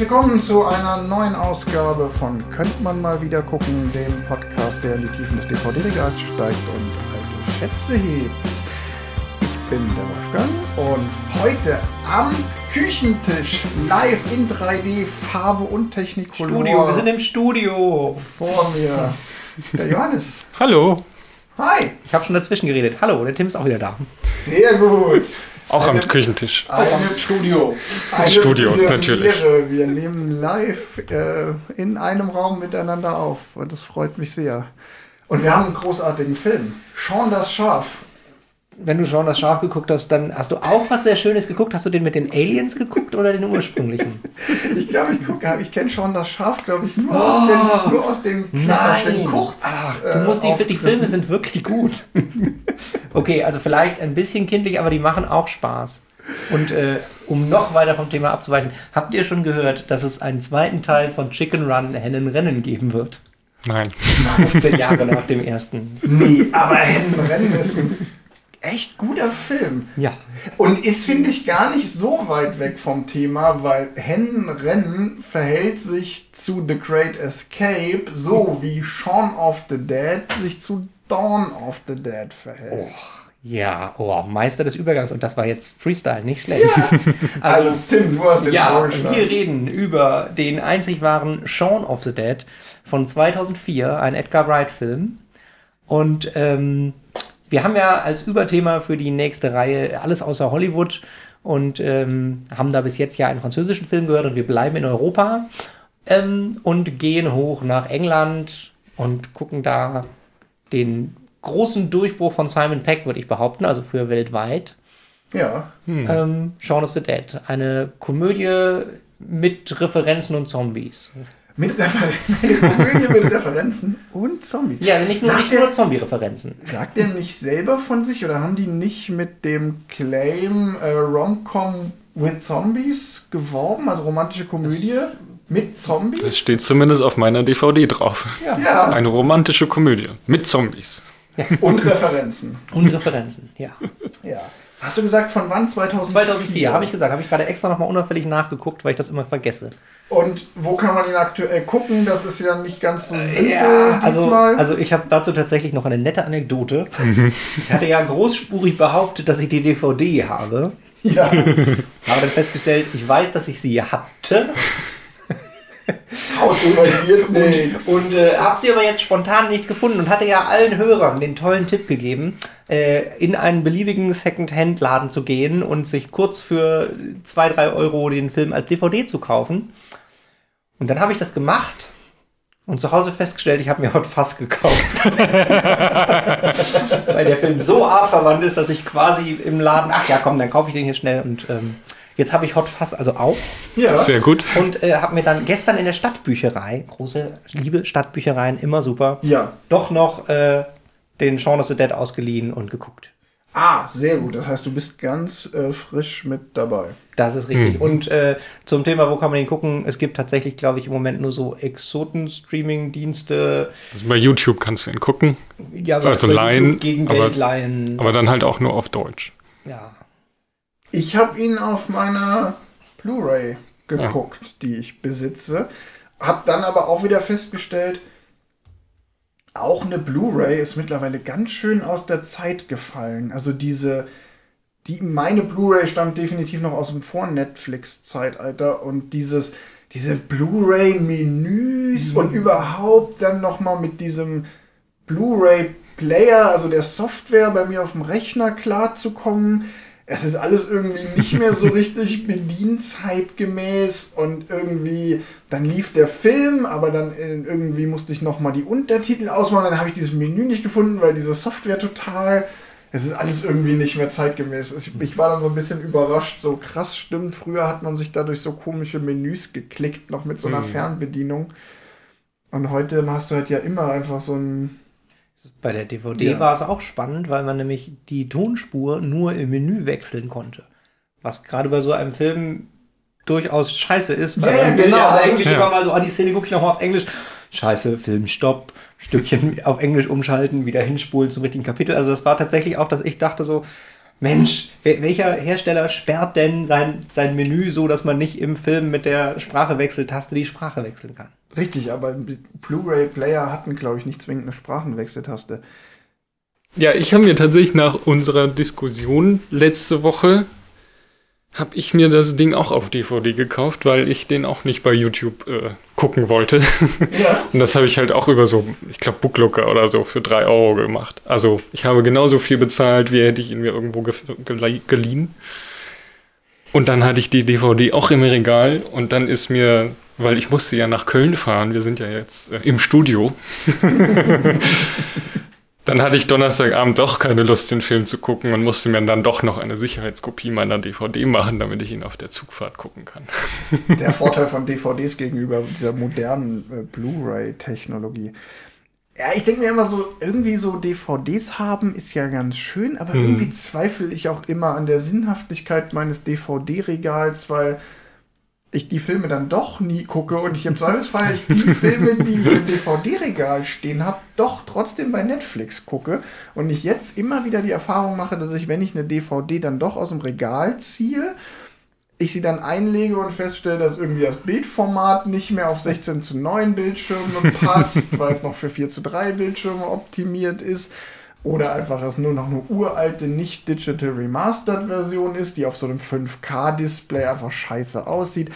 Willkommen zu einer neuen Ausgabe von Könnt man mal wieder gucken, dem Podcast, der in die Tiefen des DVD-Regals steigt und alte Schätze hebt. Ich bin der Wolfgang und heute am Küchentisch live in 3D, Farbe und Technik. Studio, wir sind im Studio. Vor mir der Johannes. Hallo. Hi. Ich habe schon dazwischen geredet. Hallo, der Tim ist auch wieder da. Sehr gut. Auch am Küchentisch. Eine Studio. Eine Studio, Premiere. natürlich. Wir nehmen live äh, in einem Raum miteinander auf und das freut mich sehr. Und wir haben einen großartigen Film. Sean das Schaf. Wenn du schon das Schaf geguckt hast, dann hast du auch was sehr Schönes geguckt. Hast du den mit den Aliens geguckt oder den ursprünglichen? Ich glaube, ich gucke, ich kenne Sean das Schaf, glaube ich, nur aus den, nur aus den, aus den Kurz. Ach, äh, du musst die, die. Filme sind wirklich gut. okay, also vielleicht ein bisschen kindlich, aber die machen auch Spaß. Und äh, um noch weiter vom Thema abzuweichen, habt ihr schon gehört, dass es einen zweiten Teil von Chicken Run Hennenrennen geben wird? Nein. 15 Jahre nach dem ersten. Nee, aber Hennenrennen ist ein echt guter Film. Ja. Und ist, finde ich, gar nicht so weit weg vom Thema, weil Hennenrennen verhält sich zu The Great Escape so wie Shaun of the Dead sich zu Dawn of the Dead verhält. Ja, oh, Meister des Übergangs. Und das war jetzt Freestyle, nicht schlecht. Also, Tim, du hast den Ja, wir reden über den einzig wahren Shaun of the Dead von 2004, ein Edgar Wright-Film. Und ähm, wir haben ja als Überthema für die nächste Reihe alles außer Hollywood und ähm, haben da bis jetzt ja einen französischen Film gehört und wir bleiben in Europa ähm, und gehen hoch nach England und gucken da den großen Durchbruch von Simon Peck, würde ich behaupten, also für weltweit. Ja. Ähm, Shaun of the Dead. Eine Komödie mit Referenzen und Zombies. Mit Referenzen, eine Komödie mit Referenzen und Zombies. Ja, also nicht nur, Sagt nicht er- nur Zombie-Referenzen. Sagt er nicht selber von sich oder haben die nicht mit dem Claim äh, Rom-Com with Zombies geworben? Also romantische Komödie mit Zombies? Es steht zumindest auf meiner DVD drauf. Ja. Eine romantische Komödie mit Zombies. Und Referenzen. Und Referenzen, ja. Ja. Hast du gesagt, von wann? 2004? 2004, habe ich gesagt. Habe ich gerade extra nochmal unauffällig nachgeguckt, weil ich das immer vergesse. Und wo kann man ihn aktuell gucken? Das ist ja nicht ganz so simpel also, diesmal. also ich habe dazu tatsächlich noch eine nette Anekdote. Ich hatte ja großspurig behauptet, dass ich die DVD habe. ja. Habe dann festgestellt, ich weiß, dass ich sie hatte. Ausübergiert nicht. Und äh, habe sie aber jetzt spontan nicht gefunden und hatte ja allen Hörern den tollen Tipp gegeben, äh, in einen beliebigen Second-Hand-Laden zu gehen und sich kurz für 2, 3 Euro den Film als DVD zu kaufen. Und dann habe ich das gemacht und zu Hause festgestellt, ich habe mir Hot Fuzz gekauft. Weil der Film so artverwandt ist, dass ich quasi im Laden, ach ja komm, dann kaufe ich den hier schnell und ähm, jetzt habe ich Hot Fuzz also auch. Ja. Sehr gut. Und äh, habe mir dann gestern in der Stadtbücherei, große liebe Stadtbüchereien, immer super, Ja. doch noch äh, den Shaun of the Dead ausgeliehen und geguckt. Ah, sehr gut. Das heißt, du bist ganz äh, frisch mit dabei. Das ist richtig. Und äh, zum Thema, wo kann man den gucken? Es gibt tatsächlich, glaube ich, im Moment nur so Exoten-Streaming-Dienste. Also bei YouTube kannst du ihn gucken, Ja, Also bei leihen, YouTube gegen aber- Geld leihen. aber dann halt auch nur auf Deutsch. Ja. Ich habe ihn auf meiner Blu-ray geguckt, die ich besitze. Hab dann aber auch wieder festgestellt, auch eine Blu-ray ist mittlerweile ganz schön aus der Zeit gefallen. Also diese, die meine Blu-ray stammt definitiv noch aus dem Vor-Netflix-Zeitalter und dieses, diese Blu-ray-Menüs und überhaupt dann noch mal mit diesem Blu-ray-Player, also der Software bei mir auf dem Rechner klarzukommen. Es ist alles irgendwie nicht mehr so richtig bedienzeitgemäß und irgendwie, dann lief der Film, aber dann äh, irgendwie musste ich nochmal die Untertitel ausmachen, dann habe ich dieses Menü nicht gefunden, weil diese Software total, es ist alles irgendwie nicht mehr zeitgemäß. Ich, ich war dann so ein bisschen überrascht, so krass stimmt, früher hat man sich dadurch so komische Menüs geklickt, noch mit so einer Fernbedienung. Und heute hast du halt ja immer einfach so ein Bei der DVD Ja. war es auch spannend, weil man nämlich die Tonspur nur im Menü wechseln konnte. Was gerade bei so einem Film durchaus scheiße ist, weil Ja, ja, man will genau. ja eigentlich Ja. immer mal so, ah, die Szene gucke ich noch mal auf Englisch. Scheiße, Film, Stopp, Stückchen auf Englisch umschalten, wieder hinspulen zum richtigen Kapitel. Also das war tatsächlich auch, dass ich dachte so, Mensch, wel- welcher Hersteller sperrt denn sein, sein Menü so, dass man nicht im Film mit der Sprachewechseltaste die Sprache wechseln kann? Richtig, aber Blu-ray-Player hatten, glaube ich, nicht zwingend eine Sprachenwechseltaste. Ja, ich habe mir tatsächlich nach unserer Diskussion letzte Woche habe ich mir das Ding auch auf DVD gekauft, weil ich den auch nicht bei YouTube äh, gucken wollte. Ja. Und das habe ich halt auch über so, ich glaube, Booklooker oder so für 3 Euro gemacht. Also ich habe genauso viel bezahlt, wie hätte ich ihn mir irgendwo ge geliehen. Und dann hatte ich die DVD auch im Regal und dann ist mir, weil ich musste ja nach Köln fahren, wir sind ja jetzt äh, im Studio. Dann hatte ich Donnerstagabend doch keine Lust, den Film zu gucken und musste mir dann doch noch eine Sicherheitskopie meiner DVD machen, damit ich ihn auf der Zugfahrt gucken kann. Der Vorteil von DVDs gegenüber dieser modernen äh, Blu-ray-Technologie. Ja, ich denke mir immer so, irgendwie so DVDs haben ist ja ganz schön, aber irgendwie zweifle ich auch immer an der Sinnhaftigkeit meines DVD-Regals, weil ich die Filme dann doch nie gucke und ich im Zweifelsfall die Filme, die ich im DVD-Regal stehen habe, doch trotzdem bei Netflix gucke und ich jetzt immer wieder die Erfahrung mache, dass ich, wenn ich eine DVD dann doch aus dem Regal ziehe, ich sie dann einlege und feststelle, dass irgendwie das Bildformat nicht mehr auf 16 zu 9 Bildschirme passt, weil es noch für 4 zu 3 Bildschirme optimiert ist. Oder einfach es nur noch eine uralte, nicht digital remastered Version ist, die auf so einem 5K-Display einfach scheiße aussieht.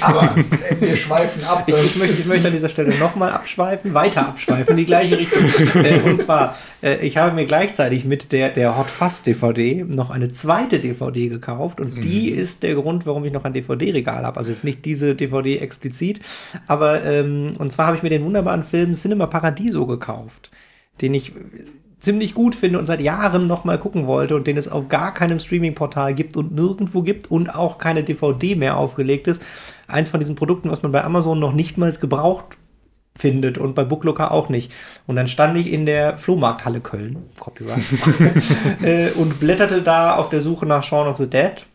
Aber äh, wir schweifen ab. Ich, ich, möchte, ich möchte an dieser Stelle nochmal abschweifen, weiter abschweifen, in die gleiche Richtung. äh, und zwar, äh, ich habe mir gleichzeitig mit der, der Hot Fuzz DVD noch eine zweite DVD gekauft und die ist der Grund, warum ich noch ein DVD-Regal habe. Also jetzt nicht diese DVD explizit, aber ähm, und zwar habe ich mir den wunderbaren Film Cinema Paradiso gekauft, den ich ziemlich gut finde und seit Jahren noch mal gucken wollte und den es auf gar keinem Streaming-Portal gibt und nirgendwo gibt und auch keine DVD mehr aufgelegt ist. Eins von diesen Produkten, was man bei Amazon noch nicht mal gebraucht findet und bei Booklooker auch nicht. Und dann stand ich in der Flohmarkthalle Köln, Copyright, äh, und blätterte da auf der Suche nach Shaun of the Dead.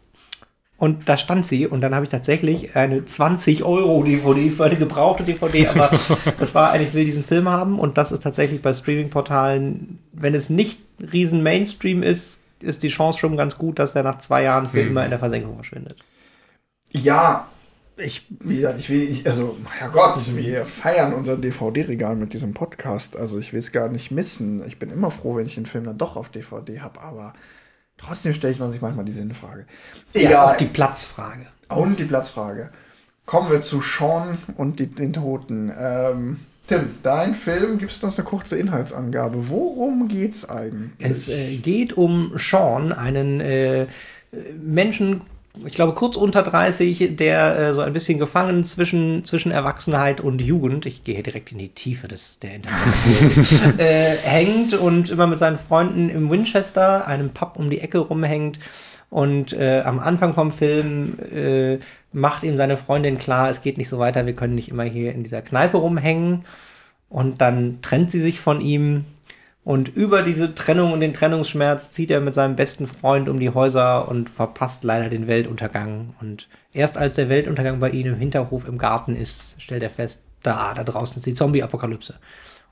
Und da stand sie und dann habe ich tatsächlich eine 20 Euro DVD für eine gebrauchte DVD, aber das war eigentlich, ich will diesen Film haben und das ist tatsächlich bei Streaming-Portalen, wenn es nicht riesen Mainstream ist, ist die Chance schon ganz gut, dass der nach zwei Jahren für immer in der Versenkung verschwindet. Ja, ich, ich will, also, Herrgott, wir feiern unser DVD-Regal mit diesem Podcast. Also, ich will es gar nicht missen. Ich bin immer froh, wenn ich den Film dann doch auf DVD habe, aber trotzdem stellt man sich manchmal die Sinnfrage. Ja, Egal. auch die Platzfrage. und die Platzfrage. Kommen wir zu Sean und die, den Toten. Ähm, Tim, dein Film, gibst du uns eine kurze Inhaltsangabe. Worum geht's eigentlich? Es äh, geht um Sean, einen äh, Menschen, ich glaube kurz unter 30, der äh, so ein bisschen gefangen zwischen, zwischen Erwachsenheit und Jugend, ich gehe direkt in die Tiefe des, der Interpretation, äh, hängt und immer mit seinen Freunden im Winchester, einem Pub um die Ecke rumhängt. Und äh, am Anfang vom Film äh, macht ihm seine Freundin klar, es geht nicht so weiter, wir können nicht immer hier in dieser Kneipe rumhängen. Und dann trennt sie sich von ihm. Und über diese Trennung und den Trennungsschmerz zieht er mit seinem besten Freund um die Häuser und verpasst leider den Weltuntergang. Und erst als der Weltuntergang bei ihm im Hinterhof im Garten ist, stellt er fest, da, da draußen ist die Zombie-Apokalypse.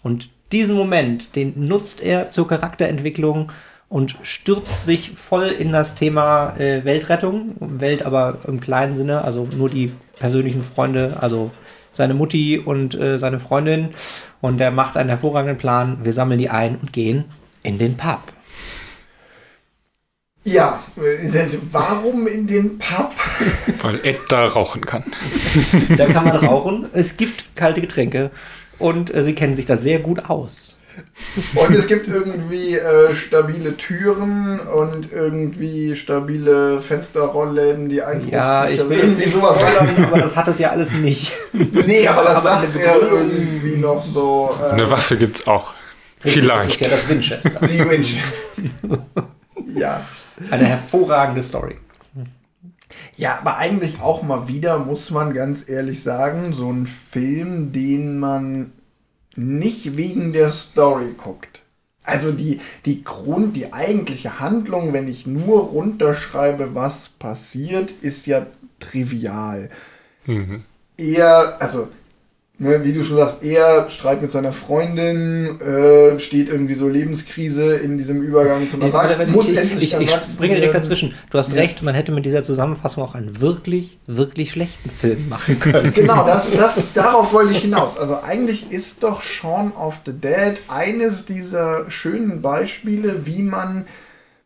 Und diesen Moment, den nutzt er zur Charakterentwicklung und stürzt sich voll in das Thema äh, Weltrettung. Welt aber im kleinen Sinne, also nur die persönlichen Freunde, also seine Mutti und äh, seine Freundin. Und er macht einen hervorragenden Plan. Wir sammeln die ein und gehen in den Pub. Ja, äh, warum in den Pub? Weil Ed da rauchen kann. Da kann man rauchen. Es gibt kalte Getränke. Und äh, sie kennen sich da sehr gut aus. Und es gibt irgendwie äh, stabile Türen und irgendwie stabile Fensterrollläden, die einbruchsicher Ja, ich will jetzt nicht sowas. spoilern, aber das hat es ja alles nicht. Nee, aber das Aber sagt er Begründung- irgendwie noch so. Äh, Eine Waffe gibt's auch. Das ist Vielleicht. ja das Winchester. Die Winch. ja. Eine hervorragende Story. Ja, aber eigentlich auch mal wieder, muss man ganz ehrlich sagen, so ein Film, den man nicht wegen der Story guckt. Also die, die Grund, die eigentliche Handlung, wenn ich nur runterschreibe, was passiert, ist ja trivial. Mhm. Eher, also Ne, wie du schon sagst, er Streit mit seiner Freundin, äh, steht irgendwie so Lebenskrise in diesem Übergang zum Erwachsenen, ich, muss ich, endlich ich, ich erwachsen springe direkt dazwischen. Du hast Ja. recht, man hätte mit dieser Zusammenfassung auch einen wirklich, wirklich schlechten Film machen können. Genau, das, das, darauf wollte ich hinaus. Also eigentlich ist doch Shaun of the Dead eines dieser schönen Beispiele, wie man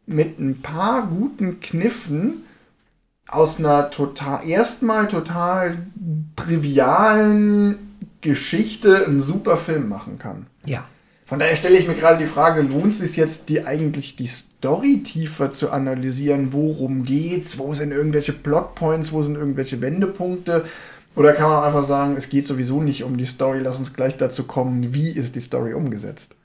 mit ein paar guten Kniffen aus einer total, erstmal total trivialen Geschichte einen super Film machen kann. Ja. Von daher stelle ich mir gerade die Frage, lohnt es sich jetzt, die eigentlich die Story tiefer zu analysieren? Worum geht's? Wo sind irgendwelche Plotpoints? Wo sind irgendwelche Wendepunkte? Oder kann man einfach sagen, es geht sowieso nicht um die Story, lass uns gleich dazu kommen, wie ist die Story umgesetzt?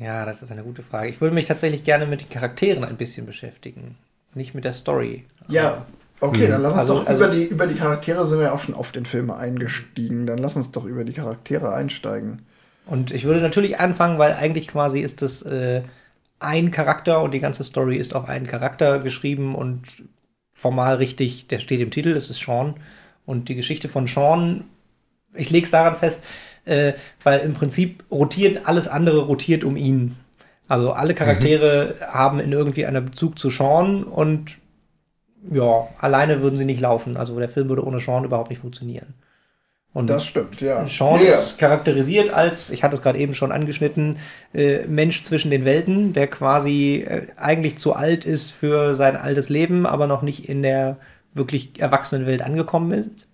Ja, das ist eine gute Frage. Ich würde mich tatsächlich gerne mit den Charakteren ein bisschen beschäftigen. Nicht mit der Story. Ja, okay, dann lass uns Also- doch also- über, die, über die Charaktere sind wir ja auch schon oft in Filme eingestiegen. Dann lass uns doch über die Charaktere einsteigen. Und ich würde natürlich anfangen, weil eigentlich quasi ist das äh, ein Charakter und die ganze Story ist auf einen Charakter geschrieben und formal richtig, der steht im Titel, es ist Sean. Und die Geschichte von Sean, ich lege es daran fest, äh, weil im Prinzip rotiert, alles andere rotiert um ihn. Also alle Charaktere haben in irgendwie einen Bezug zu Sean und ja, alleine würden sie nicht laufen. Also der Film würde ohne Sean überhaupt nicht funktionieren. Und Das stimmt, ja. Sean Ja. ist charakterisiert als, ich hatte es gerade eben schon angeschnitten, äh, Mensch zwischen den Welten, der quasi äh, eigentlich zu alt ist für sein altes Leben, aber noch nicht in der wirklich erwachsenen Welt angekommen ist.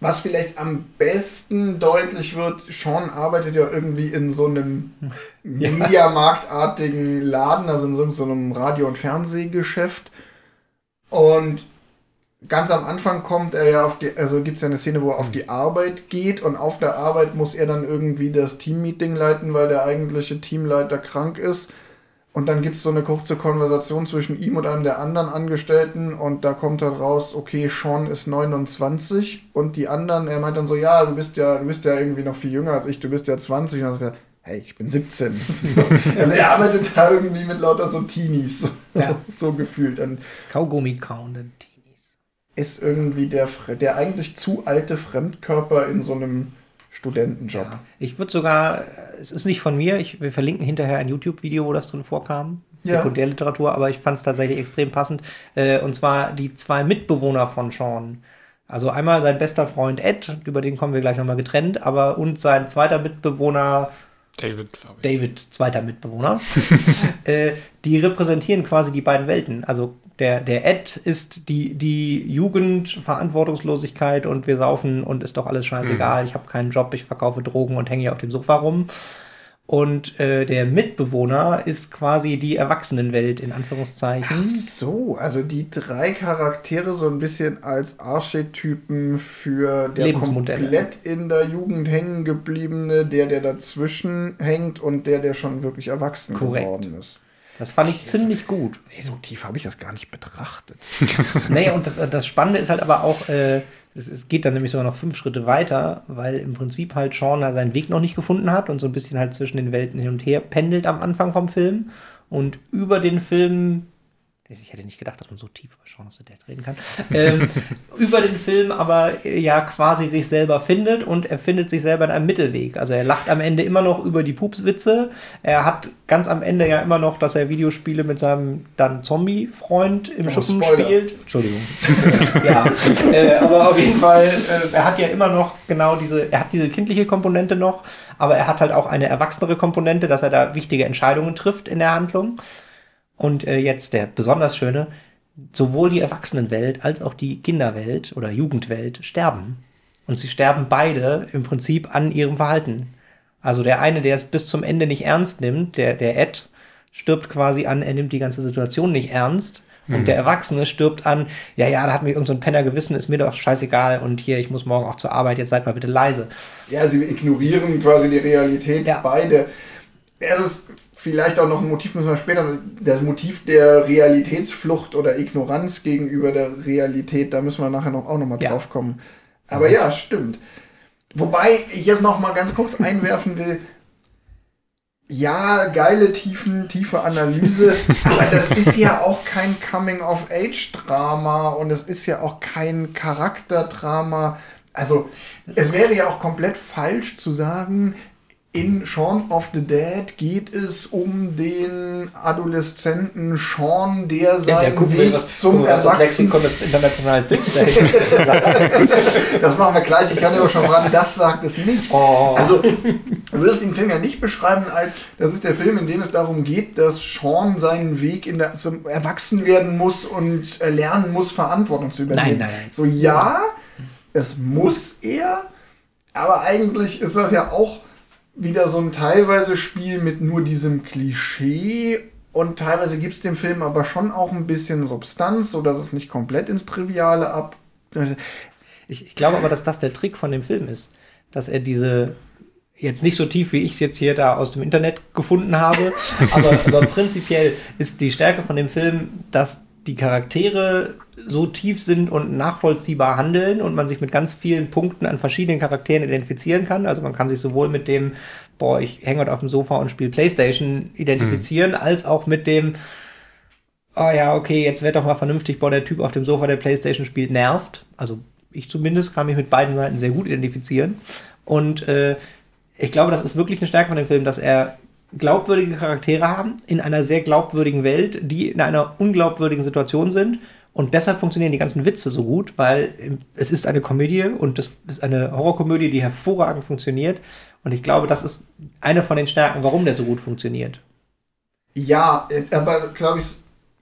Was vielleicht am besten deutlich wird, Sean arbeitet ja irgendwie in so einem Mediamarktartigen Laden, also in so, so einem Radio- und Fernsehgeschäft. Und ganz am Anfang kommt er ja auf die, also gibt es ja eine Szene, wo er auf die Arbeit geht und auf der Arbeit muss er dann irgendwie das Teammeeting leiten, weil der eigentliche Teamleiter krank ist. Und dann gibt es so eine kurze Konversation zwischen ihm und einem der anderen Angestellten und da kommt halt raus, okay, Sean ist 29 und die anderen, er meint dann so, ja, du bist ja, du bist ja irgendwie noch viel jünger als ich, du bist ja 20 und dann sagt er, hey, ich bin 17. also er arbeitet da irgendwie mit lauter so Teenies, so, Ja. so gefühlt. Und Kaugummi kauende Teenies. ist irgendwie der, der eigentlich zu alte Fremdkörper in so einem Studentenjob. Ja. Ich würde sogar, es ist nicht von mir, ich, wir verlinken hinterher ein YouTube-Video, wo das drin vorkam. Ja. Sekundärliteratur, aber ich fand es tatsächlich extrem passend. Äh, und zwar die zwei Mitbewohner von Sean. Also einmal sein bester Freund Ed, über den kommen wir gleich nochmal getrennt, aber und sein zweiter Mitbewohner David, glaube ich. David, zweiter Mitbewohner, äh, die repräsentieren quasi die beiden Welten. Also der, der Ed ist die, die Jugend, Verantwortungslosigkeit und wir saufen und ist doch alles scheißegal. Ich habe keinen Job, ich verkaufe Drogen und hänge hier auf dem Sofa rum. Und äh, der Mitbewohner ist quasi die Erwachsenenwelt in Anführungszeichen. Ach so, also die drei Charaktere so ein bisschen als Archetypen für der komplett in der Jugend hängen gebliebene, der, der dazwischen hängt und der, der schon wirklich erwachsen Korrekt. geworden ist. Das fand ich ziemlich gut. Nee, so tief habe ich das gar nicht betrachtet. naja, und das, das Spannende ist halt aber auch, äh, es, es geht dann nämlich sogar noch fünf Schritte weiter, weil im Prinzip halt Sean seinen Weg noch nicht gefunden hat und so ein bisschen halt zwischen den Welten hin und her pendelt am Anfang vom Film. Und über den Film, ich hätte nicht gedacht, dass man so tief über Sean of the Dead reden kann, ähm, über den Film aber äh, ja quasi sich selber findet und er findet sich selber in einem Mittelweg. Also er lacht am Ende immer noch über die Pupswitze. Er hat ganz am Ende ja immer noch, dass er Videospiele mit seinem dann Zombie-Freund im Oh, Schuppen Spoiler. spielt. Entschuldigung. ja, äh, aber auf jeden Fall, äh, er hat ja immer noch genau diese, er hat diese kindliche Komponente noch, aber er hat halt auch eine erwachsenere Komponente, dass er da wichtige Entscheidungen trifft in der Handlung. Und äh, jetzt der besonders schöne, sowohl die Erwachsenenwelt als auch die Kinderwelt oder Jugendwelt sterben. Und sie sterben beide im Prinzip an ihrem Verhalten. Also der eine, der es bis zum Ende nicht ernst nimmt, der, der Ed, stirbt quasi an, er nimmt die ganze Situation nicht ernst. Und der Erwachsene stirbt an, ja, ja, da hat mir irgendein so ein Penner gewissen, ist mir doch scheißegal und hier, ich muss morgen auch zur Arbeit, jetzt seid mal bitte leise. Ja, sie ignorieren quasi die Realität Ja. beide. Es ist vielleicht auch noch ein Motiv, müssen wir später, das Motiv der Realitätsflucht oder Ignoranz gegenüber der Realität, da müssen wir nachher noch, auch nochmal Ja. drauf kommen. Aber ja, stimmt. Wobei ich jetzt noch mal ganz kurz einwerfen will, ja, geile tiefen, tiefe Analyse, aber das ist ja auch kein Coming-of-Age-Drama und es ist ja auch kein Charakterdrama. Also, es wäre ja auch komplett falsch zu sagen, in Shaun of the Dead geht es um den Adoleszenten Sean, der seinen Ja, der guckt Weg was, zum das Erwachsenen... Des internationalen Films. Das machen wir gleich, ich kann dir aber schon fragen, das sagt es nicht. Oh. Also, du würdest den Film ja nicht beschreiben als, das ist der Film, in dem es darum geht, dass Sean seinen Weg in der, zum Erwachsen werden muss und äh, lernen muss, Verantwortung zu übernehmen. Nein, nein, nein. So, ja, es muss er, aber eigentlich ist das ja auch wieder so ein teilweise Spiel mit nur diesem Klischee und teilweise gibt es dem Film aber schon auch ein bisschen Substanz, sodass es nicht komplett ins Triviale ab. Ich, ich glaube aber, dass das der Trick von dem Film ist. Dass er diese, jetzt nicht so tief, wie ich es jetzt hier da aus dem Internet gefunden habe, aber, aber prinzipiell ist die Stärke von dem Film, dass die Charaktere so tief sind und nachvollziehbar handeln und man sich mit ganz vielen Punkten an verschiedenen Charakteren identifizieren kann. Also man kann sich sowohl mit dem, boah, ich hänge heute auf dem Sofa und spiele Playstation identifizieren, als auch mit dem, oh ja, okay, jetzt wird doch mal vernünftig, boah, der Typ auf dem Sofa, der Playstation spielt, nervt. Also ich zumindest kann mich mit beiden Seiten sehr gut identifizieren. Und äh, ich glaube, das ist wirklich eine Stärke von dem Film, dass er glaubwürdige Charaktere haben in einer sehr glaubwürdigen Welt, die in einer unglaubwürdigen Situation sind. Und deshalb funktionieren die ganzen Witze so gut, weil es ist eine Komödie und das ist eine Horrorkomödie, die hervorragend funktioniert. Und ich glaube, das ist eine von den Stärken, warum der so gut funktioniert. Ja, äh, aber glaube ich,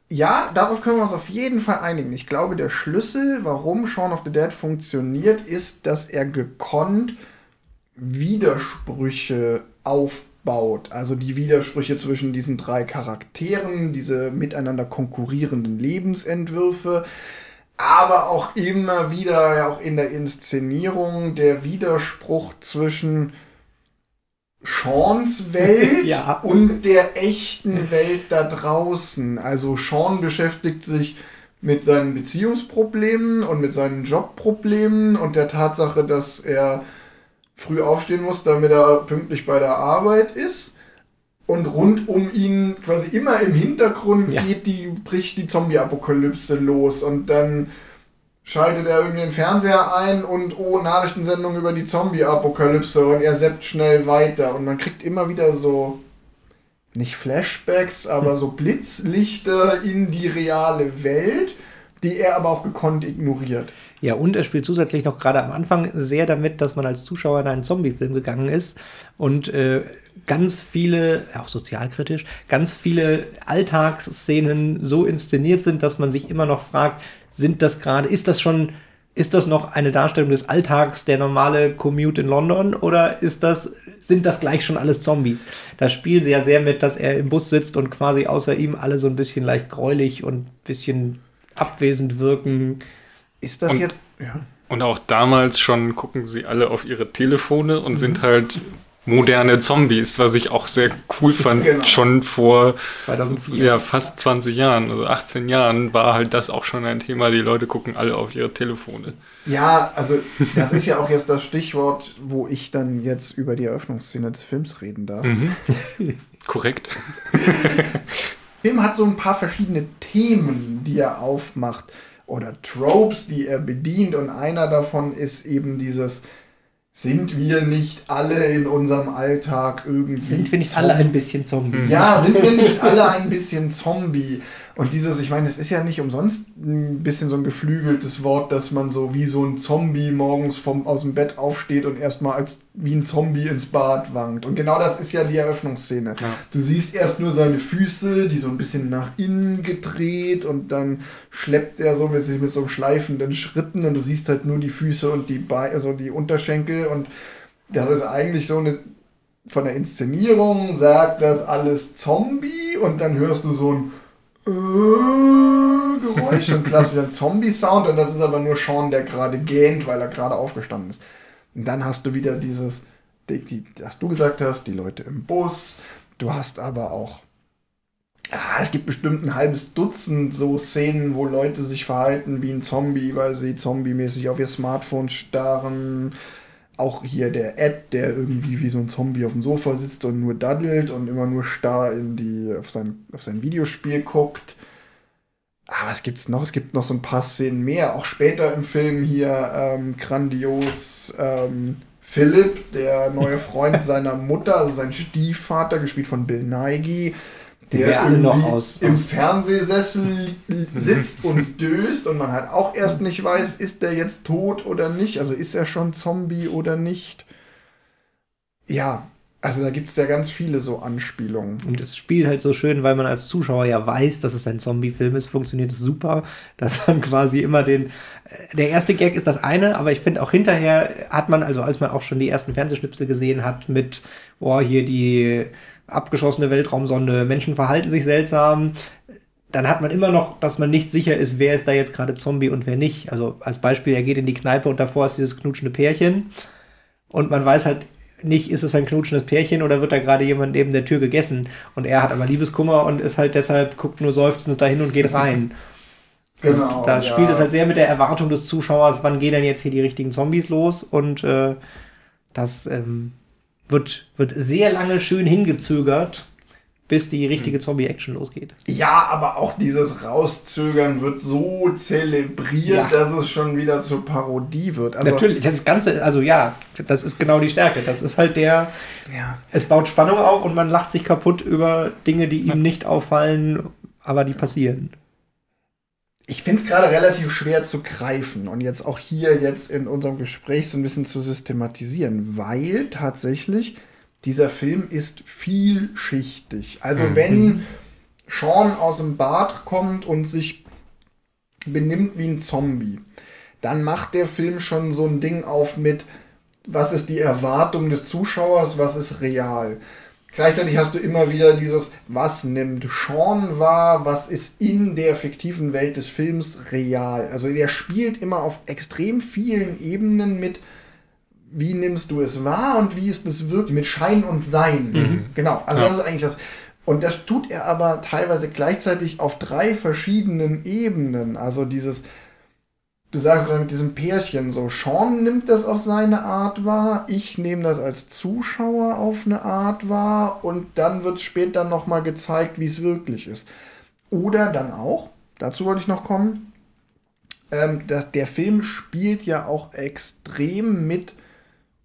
ja, darauf können wir uns auf jeden Fall einigen. Ich glaube, der Schlüssel, warum Shaun of the Dead funktioniert, ist, dass er gekonnt Widersprüche aufbaut. Also die Widersprüche zwischen diesen drei Charakteren, diese miteinander konkurrierenden Lebensentwürfe, aber auch immer wieder, ja auch in der Inszenierung, der Widerspruch zwischen Seans Welt Ja. und der echten Welt da draußen. Also Sean beschäftigt sich mit seinen Beziehungsproblemen und mit seinen Jobproblemen und der Tatsache, dass er früh aufstehen muss, damit er pünktlich bei der Arbeit ist. Und rund um ihn quasi immer im Hintergrund Ja. geht die, bricht die Zombie-Apokalypse los und dann schaltet er irgendwie den Fernseher ein und oh, Nachrichtensendung über die Zombie-Apokalypse und er seppt schnell weiter und man kriegt immer wieder so nicht Flashbacks, aber so Blitzlichter in die reale Welt, die er aber auch gekonnt ignoriert. Ja, und er spielt zusätzlich noch gerade am Anfang sehr damit, dass man als Zuschauer in einen Zombie-Film gegangen ist und äh, ganz viele, auch sozialkritisch, ganz viele Alltagsszenen so inszeniert sind, dass man sich immer noch fragt, sind das gerade, ist das schon, ist das noch eine Darstellung des Alltags, der normale Commute in London oder ist das, sind das gleich schon alles Zombies? Da spielen sie ja sehr mit, dass er im Bus sitzt und quasi außer ihm alle so ein bisschen leicht gräulich und ein bisschen abwesend wirken. Ist das Und- jetzt. Ja. Und auch damals schon gucken sie alle auf ihre Telefone und Mhm. sind halt moderne Zombies, was ich auch sehr cool fand. Genau. Schon vor 2004. ja, fast 20 Jahren, also 18 Jahren, war halt das auch schon ein Thema. Die Leute gucken alle auf ihre Telefone. Ja, also das ist ja auch jetzt das Stichwort, wo ich dann jetzt über die Eröffnungsszene des Films reden darf. Korrekt. Der Film hat so ein paar verschiedene Themen, die er aufmacht oder Tropes, die er bedient und einer davon ist eben dieses sind wir nicht alle in unserem Alltag irgendwie Sind wir nicht alle ein bisschen Zombie? Ja, sind wir nicht alle ein bisschen Zombie? Und dieses, ich meine, es ist ja nicht umsonst ein bisschen so ein geflügeltes Wort, dass man so wie so ein Zombie morgens vom, aus dem Bett aufsteht und erstmal als wie ein Zombie ins Bad wankt. Und genau das ist ja die Eröffnungsszene. Ja. Du siehst erst nur seine Füße, die so ein bisschen nach innen gedreht und dann schleppt er so mit, sich mit so schleifenden Schritten und du siehst halt nur die Füße und die Beine, also die Unterschenkel und das ist eigentlich so eine von der Inszenierung sagt das alles Zombie und dann hörst du so ein Geräusch, so ein klassischer Zombie-Sound und das ist aber nur Sean, der gerade gähnt, weil er gerade aufgestanden ist. Und dann hast du wieder dieses, die, die, was du gesagt hast, die Leute im Bus, du hast aber auch Ah, es gibt bestimmt ein halbes Dutzend so Szenen, wo Leute sich verhalten wie ein Zombie, weil sie zombie-mäßig auf ihr Smartphone starren. Auch hier der Ed, der irgendwie wie so ein Zombie auf dem Sofa sitzt und nur daddelt und immer nur starr in die, auf, sein, auf sein Videospiel guckt. Ah, was gibt's noch? Es gibt noch so ein paar Szenen mehr. Auch später im Film hier ähm, grandios ähm, Philipp, der neue Freund seiner Mutter, also sein Stiefvater, gespielt von Bill Nighy, der Wir alle noch aus- im aus- Fernsehsessel sitzt und döst und man halt auch erst nicht weiß, ist der jetzt tot oder nicht. Also ist er schon Zombie oder nicht. Ja, also da gibt es ja ganz viele so Anspielungen. Und es spielt halt so schön, weil man als Zuschauer ja weiß, dass es ein Zombie-Film ist, funktioniert es super, dass man quasi immer den. äh, Der erste Gag ist das eine, aber ich finde auch hinterher hat man, also als man auch schon die ersten Fernsehschnipsel gesehen hat, mit, oh, hier die abgeschossene Weltraumsonde, Menschen verhalten sich seltsam, dann hat man immer noch, dass man nicht sicher ist, wer ist da jetzt gerade Zombie und wer nicht. Also als Beispiel, er geht in die Kneipe und davor ist dieses knutschende Pärchen und man weiß halt nicht, ist es ein knutschendes Pärchen oder wird da gerade jemand neben der Tür gegessen und er hat aber Liebeskummer und ist halt deshalb, guckt nur seufzend dahin und geht rein. Genau. Da ja. spielt es halt sehr mit der Erwartung des Zuschauers, wann gehen denn jetzt hier die richtigen Zombies los und äh, das ähm, wird, wird sehr lange schön hingezögert, bis die richtige Zombie-Action losgeht. Ja, aber auch dieses Rauszögern wird so zelebriert, Ja. dass es schon wieder zur Parodie wird. Also, Natürlich, das Ganze, also ja, das ist genau die Stärke. Das ist halt der, Ja. es baut Spannung auf und man lacht sich kaputt über Dinge, die ihm nicht auffallen, aber die passieren. Ich finde es gerade relativ schwer zu greifen und jetzt auch hier jetzt in unserem Gespräch so ein bisschen zu systematisieren, weil tatsächlich dieser Film ist vielschichtig. Also wenn Sean aus dem Bad kommt und sich benimmt wie ein Zombie, dann macht der Film schon so ein Ding auf mit, was ist die Erwartung des Zuschauers, was ist real. Gleichzeitig hast du immer wieder dieses, was nimmt Sean wahr, was ist in der fiktiven Welt des Films real. Also der spielt immer auf extrem vielen Ebenen mit, wie nimmst du es wahr und wie ist es wirklich, mit Schein und Sein. Genau, also Ja. das ist eigentlich das. Und das tut er aber teilweise gleichzeitig auf drei verschiedenen Ebenen. Also dieses, du sagst gerade mit diesem Pärchen so, Sean nimmt das auf seine Art wahr, ich nehme das als Zuschauer auf eine Art wahr und dann wird später nochmal gezeigt, wie es wirklich ist. Oder dann auch, dazu wollte ich noch kommen, ähm, dass der Film spielt ja auch extrem mit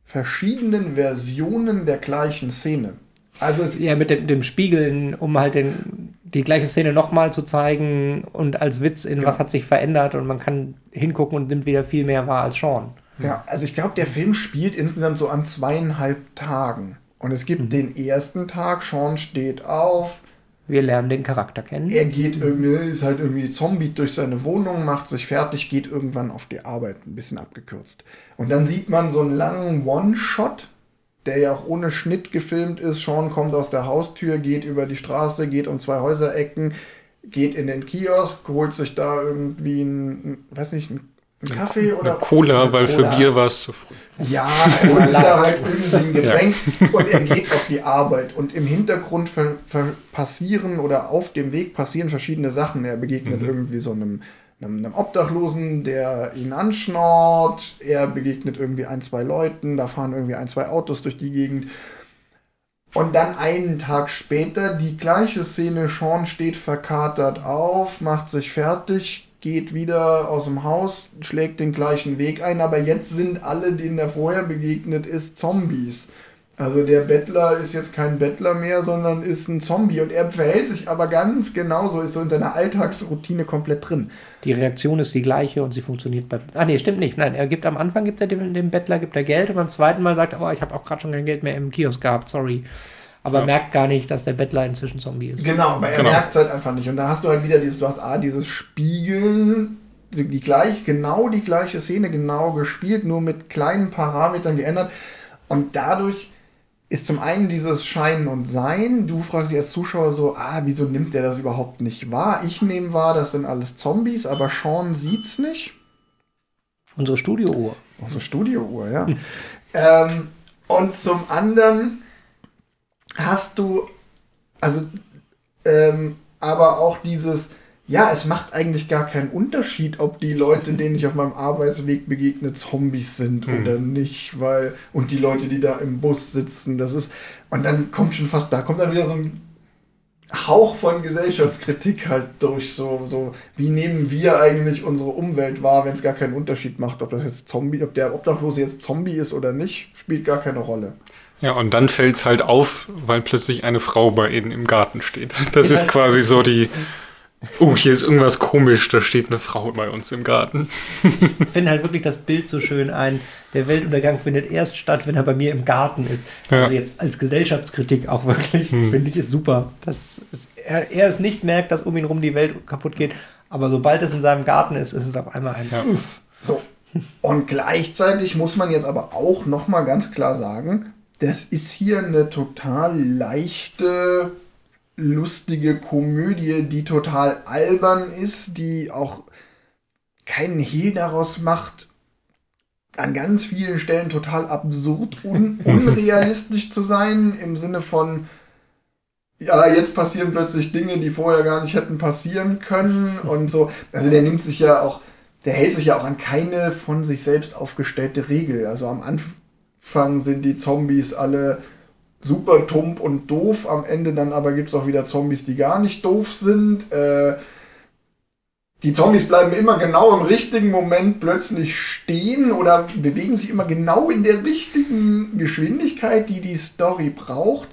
verschiedenen Versionen der gleichen Szene. Also Ja, mit dem, dem Spiegeln, um halt den, die gleiche Szene nochmal zu zeigen und als Witz in was hat sich verändert und man kann hingucken und nimmt wieder viel mehr wahr als Sean. Ja, also ich glaube, der Film spielt insgesamt so an zweieinhalb Tagen. Und es gibt den ersten Tag, Sean steht auf, Wir lernen den Charakter kennen. er geht irgendwie, ist halt irgendwie Zombie durch seine Wohnung, macht sich fertig, geht irgendwann auf die Arbeit, ein bisschen abgekürzt. Und dann sieht man so einen langen One-Shot, der ja auch ohne Schnitt gefilmt ist. Sean kommt aus der Haustür, geht über die Straße, geht um zwei Häuserecken, geht in den Kiosk, holt sich da irgendwie einen, weiß nicht, einen einen Kaffee oder Eine Cola, Eine weil Cola. für Bier war es zu früh. Ja, er holt sich da halt irgendwie ein Getränk und er geht auf die Arbeit. Und im Hintergrund ver, ver passieren oder auf dem Weg passieren verschiedene Sachen. Er begegnet irgendwie so einem, einem, einem Obdachlosen, der ihn anschnort. Er begegnet irgendwie ein, zwei Leuten. Da fahren irgendwie ein, zwei Autos durch die Gegend. Und dann einen Tag später die gleiche Szene. Sean steht verkatert auf, macht sich fertig, geht wieder aus dem Haus, schlägt den gleichen Weg ein, aber jetzt sind alle, denen er vorher begegnet ist, Zombies. Also der Bettler ist jetzt kein Bettler mehr, sondern ist ein Zombie und er verhält sich aber ganz genauso, ist so in seiner Alltagsroutine komplett drin. Die Reaktion ist die gleiche und sie funktioniert bei. Ah, nee, stimmt nicht. Nein, er gibt am Anfang gibt er dem, dem Bettler gibt er Geld und beim zweiten Mal sagt er, oh, ich habe auch gerade schon kein Geld mehr im Kiosk gehabt, sorry. Aber Ja. merkt gar nicht, dass der Bettler inzwischen Zombie ist. Genau, aber er Genau. merkt es halt einfach nicht. Und da hast du halt wieder dieses, du hast A, dieses Spiegeln, die, die gleich, genau die gleiche Szene, genau gespielt, nur mit kleinen Parametern geändert. Und dadurch ist zum einen dieses Scheinen und Sein. Du fragst dich als Zuschauer so, ah, wieso nimmt der das überhaupt nicht wahr? Ich nehme wahr, das sind alles Zombies, aber Sean sieht's nicht. Unsere Studiouhr. Unsere Studiouhr, ja. ähm, und zum anderen hast du, also, ähm, aber auch dieses, ja, es macht eigentlich gar keinen Unterschied, ob die Leute, denen ich auf meinem Arbeitsweg begegne, Zombies sind Mhm. oder nicht, weil, und die Leute, die da im Bus sitzen, das ist, und dann kommt schon fast, da kommt dann wieder so ein Hauch von Gesellschaftskritik halt durch so, so, wie nehmen wir eigentlich unsere Umwelt wahr, wenn es gar keinen Unterschied macht, ob das jetzt Zombie, ob der Obdachlose jetzt Zombie ist oder nicht, spielt gar keine Rolle. Ja, und dann fällt es halt auf, weil plötzlich eine Frau bei ihnen im Garten steht. Das ist quasi so die. Oh, hier ist irgendwas komisch, da steht eine Frau bei uns im Garten. Ich finde halt wirklich das Bild so schön ein. Der Weltuntergang findet erst statt, wenn er bei mir im Garten ist. Also Ja. jetzt als Gesellschaftskritik auch wirklich, Hm. finde ich es super. Dass es, er, er es nicht merkt, dass um ihn rum die Welt kaputt geht. Aber sobald es in seinem Garten ist, ist es auf einmal ein Ja. Uff. So. Und gleichzeitig muss man jetzt aber auch nochmal ganz klar sagen, das ist hier eine total leichte, lustige Komödie, die total albern ist, die auch keinen Hehl daraus macht, an ganz vielen Stellen total absurd, un unrealistisch zu sein, im Sinne von, ja, jetzt passieren plötzlich Dinge, die vorher gar nicht hätten passieren können und so. Also der nimmt sich ja auch, der hält sich ja auch an keine von sich selbst aufgestellte Regel. Also am Anfang sind die Zombies alle super tump und doof, am Ende dann aber gibt es auch wieder Zombies, die gar nicht doof sind. Äh, die Zombies bleiben immer genau im richtigen Moment plötzlich stehen oder bewegen sich immer genau in der richtigen Geschwindigkeit, die die Story braucht.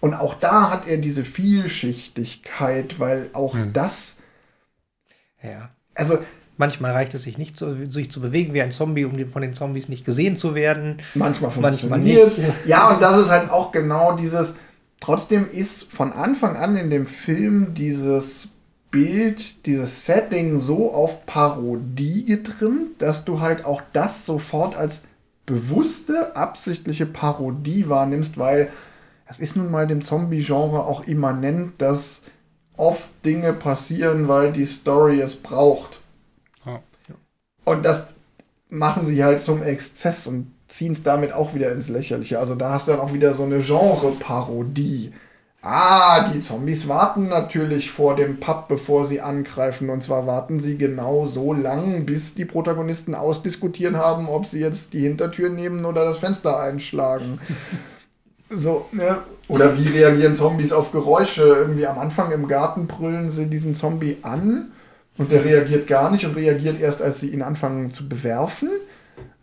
Und auch da hat er diese Vielschichtigkeit, weil auch Hm. das, Ja. also Manchmal reicht es sich nicht, so, sich zu bewegen wie ein Zombie, um von den Zombies nicht gesehen zu werden. manchmal funktioniert. nicht. Ja, und das ist halt auch genau dieses. Trotzdem ist von Anfang an in dem Film dieses Bild, dieses Setting so auf Parodie getrimmt, dass du halt auch das sofort als bewusste, absichtliche Parodie wahrnimmst, weil es ist nun mal dem Zombie-Genre auch immanent, dass oft Dinge passieren, weil die Story es braucht. Und das machen sie halt zum Exzess und ziehen es damit auch wieder ins Lächerliche. Also da hast du dann auch wieder so eine Genre-Parodie. Ah, die Zombies warten natürlich vor dem Pub, bevor sie angreifen. Und zwar warten sie genau so lang, bis die Protagonisten ausdiskutieren haben, ob sie jetzt die Hintertür nehmen oder das Fenster einschlagen. So, ne? Oder wie reagieren Zombies auf Geräusche? Irgendwie am Anfang im Garten brüllen sie diesen Zombie an und der reagiert gar nicht und reagiert erst, als sie ihn anfangen zu bewerfen.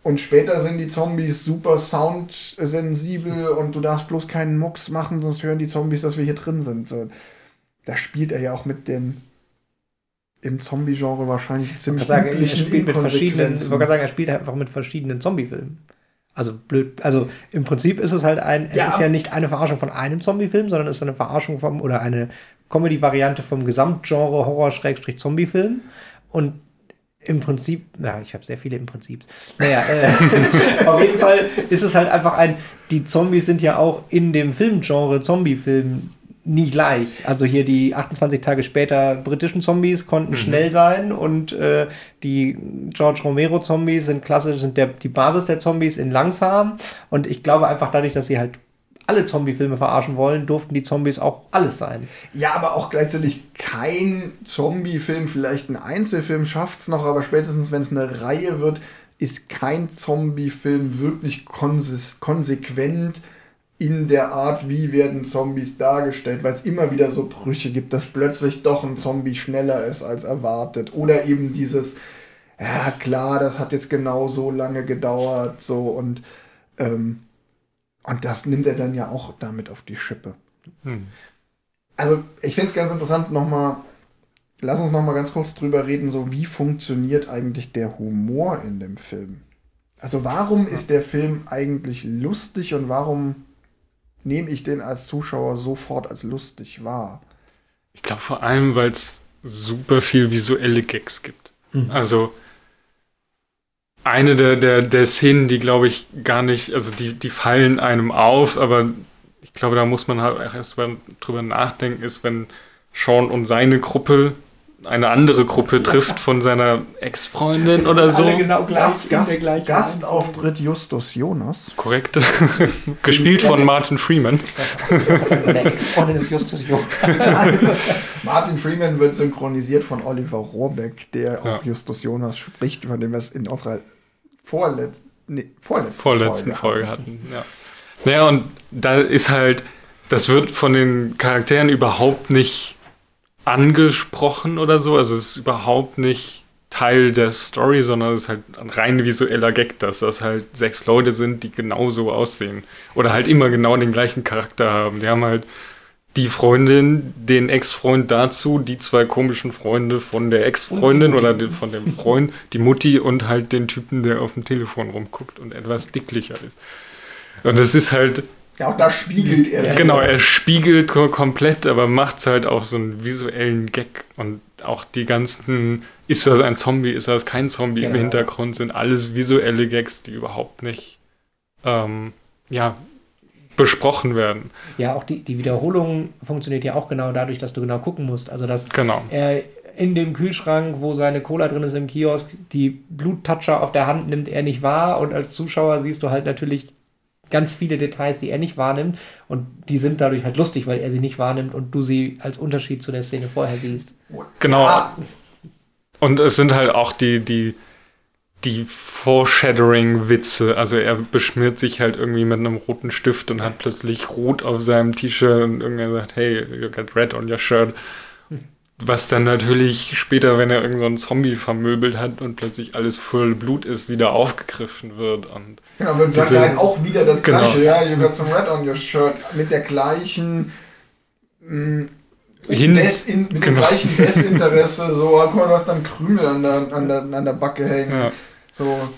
Und später sind die Zombies super soundsensibel und du darfst bloß keinen Mucks machen, sonst hören die Zombies, dass wir hier drin sind. So, da spielt er ja auch mit den im Zombie-Genre wahrscheinlich Ich ziemlich sagen, er spielt mit verschiedenen, ich wollte gerade sagen, er spielt einfach mit verschiedenen Zombie-Filmen. Also blöd, also im Prinzip ist es halt ein, es Ja. ist ja nicht eine Verarschung von einem Zombie-Film, sondern es ist eine Verarschung vom, oder eine Comedy-Variante vom Gesamtgenre Horror-Zombie-Film. Und im Prinzip, ja, ich habe sehr viele im Prinzip. Naja, äh, auf jeden Fall ist es halt einfach ein, die Zombies sind ja auch in dem Filmgenre Zombie-Film nie gleich. Also hier die 28 Tage später britischen Zombies konnten schnell sein und äh, die George Romero Zombies sind klassisch, sind der, die Basis der Zombies in langsam. Und ich glaube einfach dadurch, dass sie halt alle Zombie-Filme verarschen wollen, durften die Zombies auch alles sein. Ja, aber auch gleichzeitig kein Zombie-Film, vielleicht ein Einzelfilm schafft es noch, aber spätestens wenn es eine Reihe wird, ist kein Zombie-Film wirklich konsequent in der Art, wie werden Zombies dargestellt, weil es immer wieder so Brüche gibt, dass plötzlich doch ein Zombie schneller ist als erwartet. Oder eben dieses, ja klar, das hat jetzt genau so lange gedauert, so und ähm, und das nimmt er dann ja auch damit auf die Schippe. Hm. Also, ich finde es ganz interessant, nochmal, lass uns nochmal ganz kurz drüber reden, so wie funktioniert eigentlich der Humor in dem Film? Also, warum ist der Film eigentlich lustig und warum nehme ich den als Zuschauer sofort als lustig wahr? Ich glaube vor allem, weil es super viel visuelle Gags gibt. Also eine der, der, der Szenen, die glaube ich gar nicht, also die, die fallen einem auf, aber ich glaube, da muss man halt erst drüber nachdenken, ist, wenn Sean und seine Gruppe eine andere Gruppe trifft von seiner Ex-Freundin oder so. Alle genau gleich. Gast, Gast, Gastauftritt Justus Jonas. Korrekt. Gespielt von Martin Freeman. Der Ex-Freundin ist Justus Jung. Martin Freeman wird synchronisiert von Oliver Rohrbeck, der auch Ja. Justus Jonas spricht, von dem wir es in unserer vorletz nee, vorletzten, vorletzten Folge hatten. Ja. Naja, und da ist halt, das wird von den Charakteren überhaupt nicht angesprochen oder so. Also es ist überhaupt nicht Teil der Story, sondern es ist halt ein rein visueller Gag, dass das halt sechs Leute sind, die genauso aussehen. Oder halt immer genau den gleichen Charakter haben. Die haben halt die Freundin, den Ex-Freund dazu, die zwei komischen Freunde von der Ex-Freundin oder die, von dem Freund, die Mutti und halt den Typen, der auf dem Telefon rumguckt und etwas dicklicher ist. Und es ist halt. Ja, auch da spiegelt er. Genau, er spiegelt ko- komplett, aber macht es halt auch so einen visuellen Gag. Und auch die ganzen, ist das ein Zombie, ist das kein Zombie im Genau. Hintergrund, sind alles visuelle Gags, die überhaupt nicht, ähm, ja, besprochen werden. Ja, auch die, die Wiederholung funktioniert ja auch genau dadurch, dass du genau gucken musst. Also, dass Genau. er in dem Kühlschrank, wo seine Cola drin ist im Kiosk, die Bluttatscher auf der Hand nimmt er nicht wahr und als Zuschauer siehst du halt natürlich ganz viele Details, die er nicht wahrnimmt und die sind dadurch halt lustig, weil er sie nicht wahrnimmt und du sie als Unterschied zu der Szene vorher siehst. Genau. Ja, Und es sind halt auch die, die, die Foreshadowing-Witze. Also er beschmiert sich halt irgendwie mit einem roten Stift und hat plötzlich rot auf seinem T-Shirt und irgendwer sagt, hey, you got red on your shirt. Was dann natürlich später, wenn er irgendeinen so Zombie vermöbelt hat und plötzlich alles voll Blut ist, wieder aufgegriffen wird. Und Genau, wird er halt auch wieder das Genau. gleiche, ja, you got some red on your shirt, mit der gleichen mh, Hin- Desin mit genau. dem gleichen Desinteresse, so, guck mal, du hast dann Krümel an der, an der, an der Backe hängen. ja, So,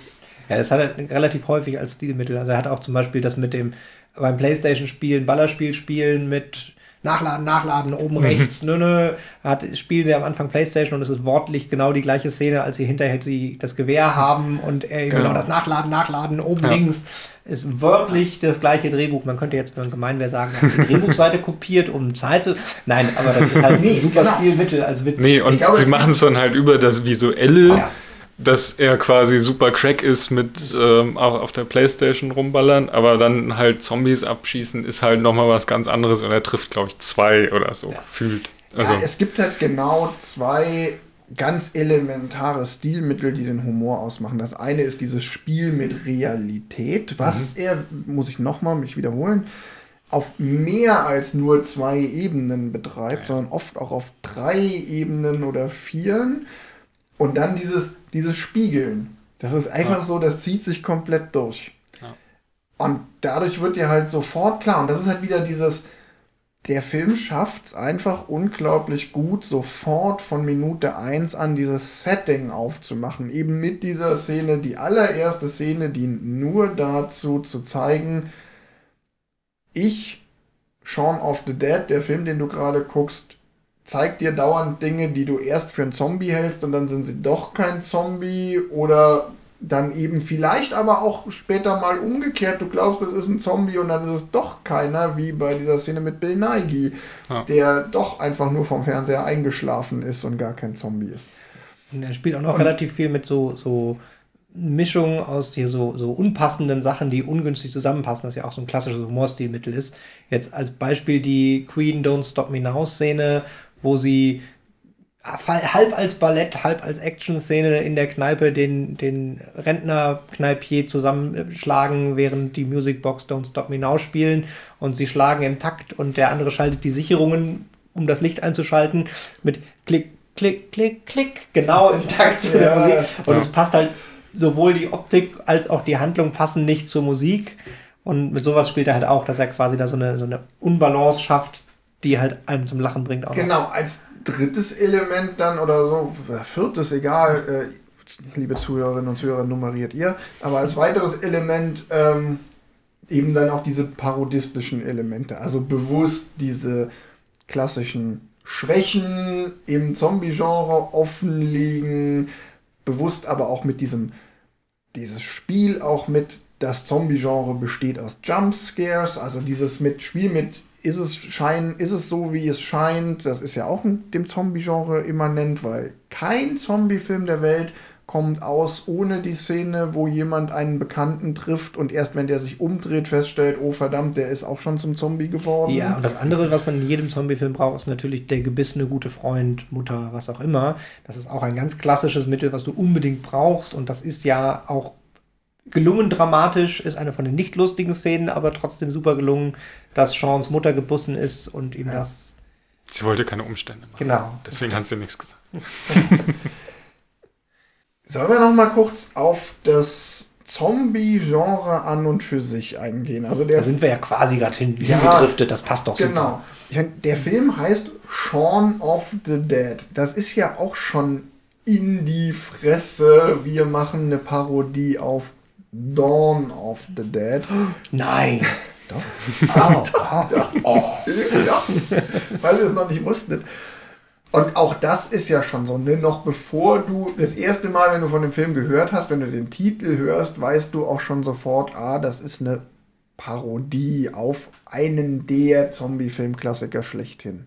Ja, das hat er relativ häufig als Stilmittel. Also er hat auch zum Beispiel das mit dem beim Playstation-Spielen, Ballerspiel spielen mit Nachladen, Nachladen, oben rechts, nö, nö. Hat, spielen sie am Anfang Playstation und es ist wortlich genau die gleiche Szene, als sie hinterher die, das Gewehr haben und äh, genau. Genau. das Nachladen, Nachladen, oben Ja. links ist wörtlich das gleiche Drehbuch. Man könnte jetzt, wenn man gemein wäre, sagen, er hat die Drehbuchseite kopiert, um Zeit zu. Nein, aber das ist halt Nee, super genau. Stilmittel als Witz. Nee, und glaube, sie machen es dann halt über das Visuelle. Ja. Dass er quasi super Crack ist mit ähm, auch auf der Playstation rumballern, aber dann halt Zombies abschießen ist halt nochmal was ganz anderes und er trifft, glaube ich, zwei oder so Ja. gefühlt. Also, ja, es gibt halt genau zwei ganz elementare Stilmittel, die den Humor ausmachen. Das eine ist dieses Spiel mit Realität, was er, muss ich nochmal mich wiederholen, auf mehr als nur zwei Ebenen betreibt, sondern oft auch auf drei Ebenen oder vieren. Und dann dieses, dieses Spiegeln. Das ist einfach Ja. so, das zieht sich komplett durch. Ja. Und dadurch wird dir halt sofort klar. Und das ist halt wieder dieses, der Film schafft es einfach unglaublich gut, sofort von Minute 1 an dieses Setting aufzumachen. Eben mit dieser Szene, die allererste Szene, die nur dazu zu zeigen, ich, Shaun of the Dead, der Film, den du gerade guckst, zeigt dir dauernd Dinge, die du erst für einen Zombie hältst und dann sind sie doch kein Zombie oder dann eben vielleicht aber auch später mal umgekehrt, du glaubst, das ist ein Zombie und dann ist es doch keiner, wie bei dieser Szene mit Bill Nighy, Ja. der doch einfach nur vom Fernseher eingeschlafen ist und gar kein Zombie ist. Und er spielt auch noch relativ viel mit so, so Mischungen aus hier so, so unpassenden Sachen, die ungünstig zusammenpassen, was ja auch so ein klassisches Humorstilmittel ist. Jetzt als Beispiel die Queen Don't Stop Me Now Szene, wo sie halb als Ballett, halb als Action-Szene in der Kneipe den, den Rentner-Kneipier zusammenschlagen, während die Musicbox Don't Stop Me Now spielen und sie schlagen im Takt und der andere schaltet die Sicherungen, um das Licht einzuschalten, mit Klick, Klick, Klick, Klick, genau im Takt zu der Ja. Musik. Und Ja. es passt halt, sowohl die Optik als auch die Handlung passen nicht zur Musik. Und mit sowas spielt er halt auch, dass er quasi da so eine, so eine Unbalance schafft, die halt einen zum Lachen bringt. Auch noch. Genau, als drittes Element dann oder so, viertes, egal, äh, liebe Zuhörerinnen und Zuhörer, nummeriert ihr, aber als weiteres Element ähm, eben dann auch diese parodistischen Elemente, also bewusst diese klassischen Schwächen im Zombie-Genre offenlegen, bewusst aber auch mit diesem, dieses Spiel auch mit, das Zombie-Genre besteht aus Jumpscares, also dieses mit Spiel mit ist es schein, ist es so, wie es scheint, das ist ja auch dem Zombie-Genre immanent, weil kein Zombie-Film der Welt kommt aus ohne die Szene, wo jemand einen Bekannten trifft und erst wenn der sich umdreht, feststellt, oh verdammt, der ist auch schon zum Zombie geworden. Ja, und das andere, was man in jedem Zombie-Film braucht, ist natürlich der gebissene gute Freund, Mutter, was auch immer. Das ist auch ein ganz klassisches Mittel, was du unbedingt brauchst. Und das ist ja auch gelungen dramatisch, ist eine von den nicht lustigen Szenen, aber trotzdem super gelungen, dass Seans Mutter gebussen ist und ihm Ja. das. Sie wollte keine Umstände machen. Genau. Deswegen hat sie nichts gesagt. Sollen wir noch mal kurz auf das Zombie-Genre an und für sich eingehen? Also der Da sind wir ja quasi gerade hin Ja. gedriftet, das passt doch super. Genau. Ich mein, der Film heißt Shaun of the Dead. Das ist ja auch schon in die Fresse. Wir machen eine Parodie auf Dawn of the Dead. Nein. Doch. Oh, oh. ja, weil ihr es noch nicht wusstet. Und auch das ist ja schon so, ne? noch bevor du das erste Mal, wenn du von dem Film gehört hast, wenn du den Titel hörst, weißt du auch schon sofort, ah, das ist eine Parodie auf einen der Zombie-Filmklassiker schlechthin.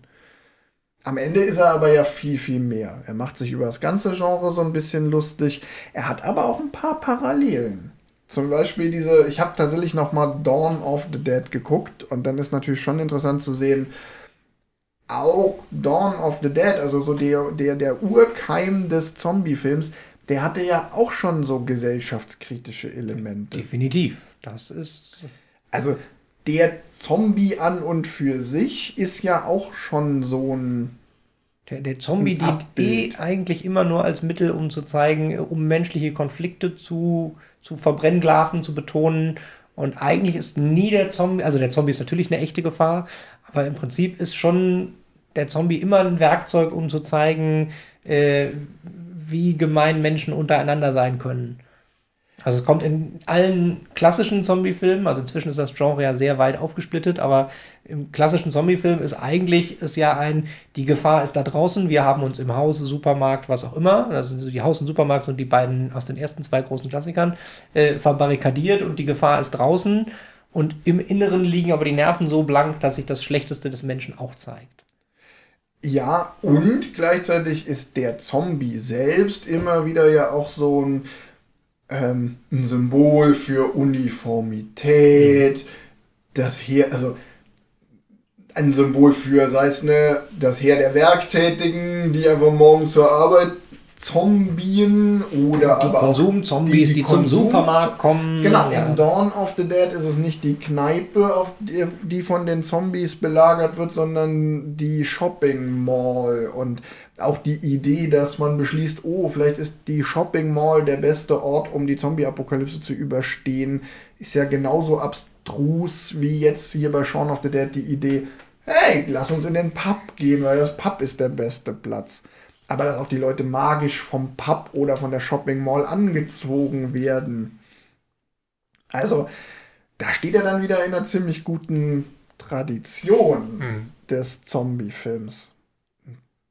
Am Ende ist er aber ja viel, viel mehr. Er macht sich über das ganze Genre so ein bisschen lustig. Er hat aber auch ein paar Parallelen. Zum Beispiel diese, ich habe tatsächlich noch mal Dawn of the Dead geguckt und dann ist natürlich schon interessant zu sehen, auch Dawn of the Dead, also so der, der, der Urkeim des Zombie-Films, der hatte ja auch schon so gesellschaftskritische Elemente. Definitiv. Das ist. Also der Zombie an und für sich ist ja auch schon so ein Der, der Zombie dient eh eigentlich immer nur als Mittel, um zu zeigen, um menschliche Konflikte zu, zu Verbrennglasen, zu betonen. Und eigentlich ist nie der Zombie, also der Zombie ist natürlich eine echte Gefahr, aber im Prinzip ist schon der Zombie immer ein Werkzeug, um zu zeigen, äh, wie gemein Menschen untereinander sein können. Also es kommt in allen klassischen Zombie-Filmen, also inzwischen ist das Genre ja sehr weit aufgesplittet, aber im klassischen Zombie-Film ist eigentlich ist ja ein, die Gefahr ist da draußen, wir haben uns im Haus, Supermarkt, was auch immer, also die Haus und Supermarkt sind die beiden aus den ersten zwei großen Klassikern, äh, verbarrikadiert und die Gefahr ist draußen. Und im Inneren liegen aber die Nerven so blank, dass sich das Schlechteste des Menschen auch zeigt. Ja, und gleichzeitig ist der Zombie selbst immer wieder ja auch so ein, ähm, ein Symbol für Uniformität, das Heer, also ein Symbol für, sei es ne, das Heer der Werktätigen, die einfach morgens zur Arbeit zombien oder Die aber Konsum-Zombies, die, die zum Konsum- Supermarkt kommen. Genau, ja. in Dawn of the Dead ist es nicht die Kneipe, auf die, die von den Zombies belagert wird, sondern die Shopping Mall. Und auch die Idee, dass man beschließt, oh, vielleicht ist die Shopping Mall der beste Ort, um die Zombie-Apokalypse zu überstehen, ist ja genauso abstrus wie jetzt hier bei Shaun of the Dead die Idee, hey, lass uns in den Pub gehen, weil das Pub ist der beste Platz. Aber dass auch die Leute magisch vom Pub oder von der Shopping Mall angezogen werden. Also, da steht er dann wieder in einer ziemlich guten Tradition Mhm. des Zombie-Films.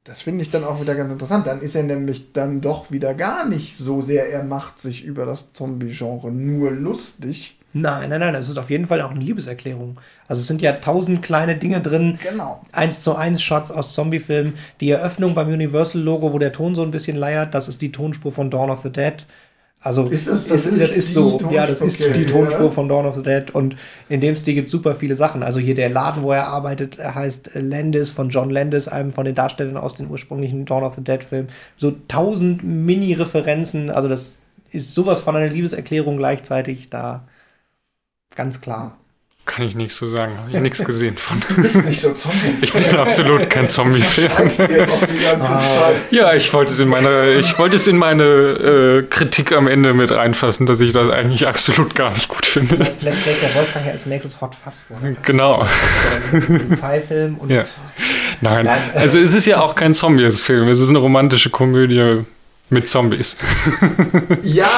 Das finde ich dann auch wieder ganz interessant. Dann ist er nämlich dann doch wieder gar nicht so sehr, er macht sich über das Zombie-Genre nur lustig. Nein, nein, nein, das ist auf jeden Fall auch eine Liebeserklärung. Also es sind ja tausend kleine Dinge drin. Genau. Eins zu eins Shots aus Zombie-Filmen. Die Eröffnung beim Universal-Logo, wo der Ton so ein bisschen leiert, das ist die Tonspur von Dawn of the Dead. Also Ist das ist, das ist so, ja, das ist Tonspur? die Okay, Tonspur ja. von Dawn of the Dead und in dem Stil gibt es super viele Sachen. Also hier der Laden, wo er arbeitet, heißt Landis von John Landis, einem von den Darstellern aus den ursprünglichen Dawn of the Dead Filmen. So tausend Mini-Referenzen, also das ist sowas von einer Liebeserklärung gleichzeitig da. Ganz klar. Kann ich nichts so sagen. Habe ich nichts gesehen von. Du bist nicht so Zombie. Ich bin absolut kein Zombie-Fan. Ah. Ja, ich wollte es in meine, ich wollte es in meine äh, Kritik am Ende mit reinfassen, dass ich das eigentlich absolut gar nicht gut finde. Vielleicht stellt der Wolfgang ja als nächstes Hot Fast vor. Ne? Genau. Ein Polizeifilm und Ja. Nein, äh, also es ist ja auch kein Zombie-Film. Es ist eine romantische Komödie mit Zombies. Ja,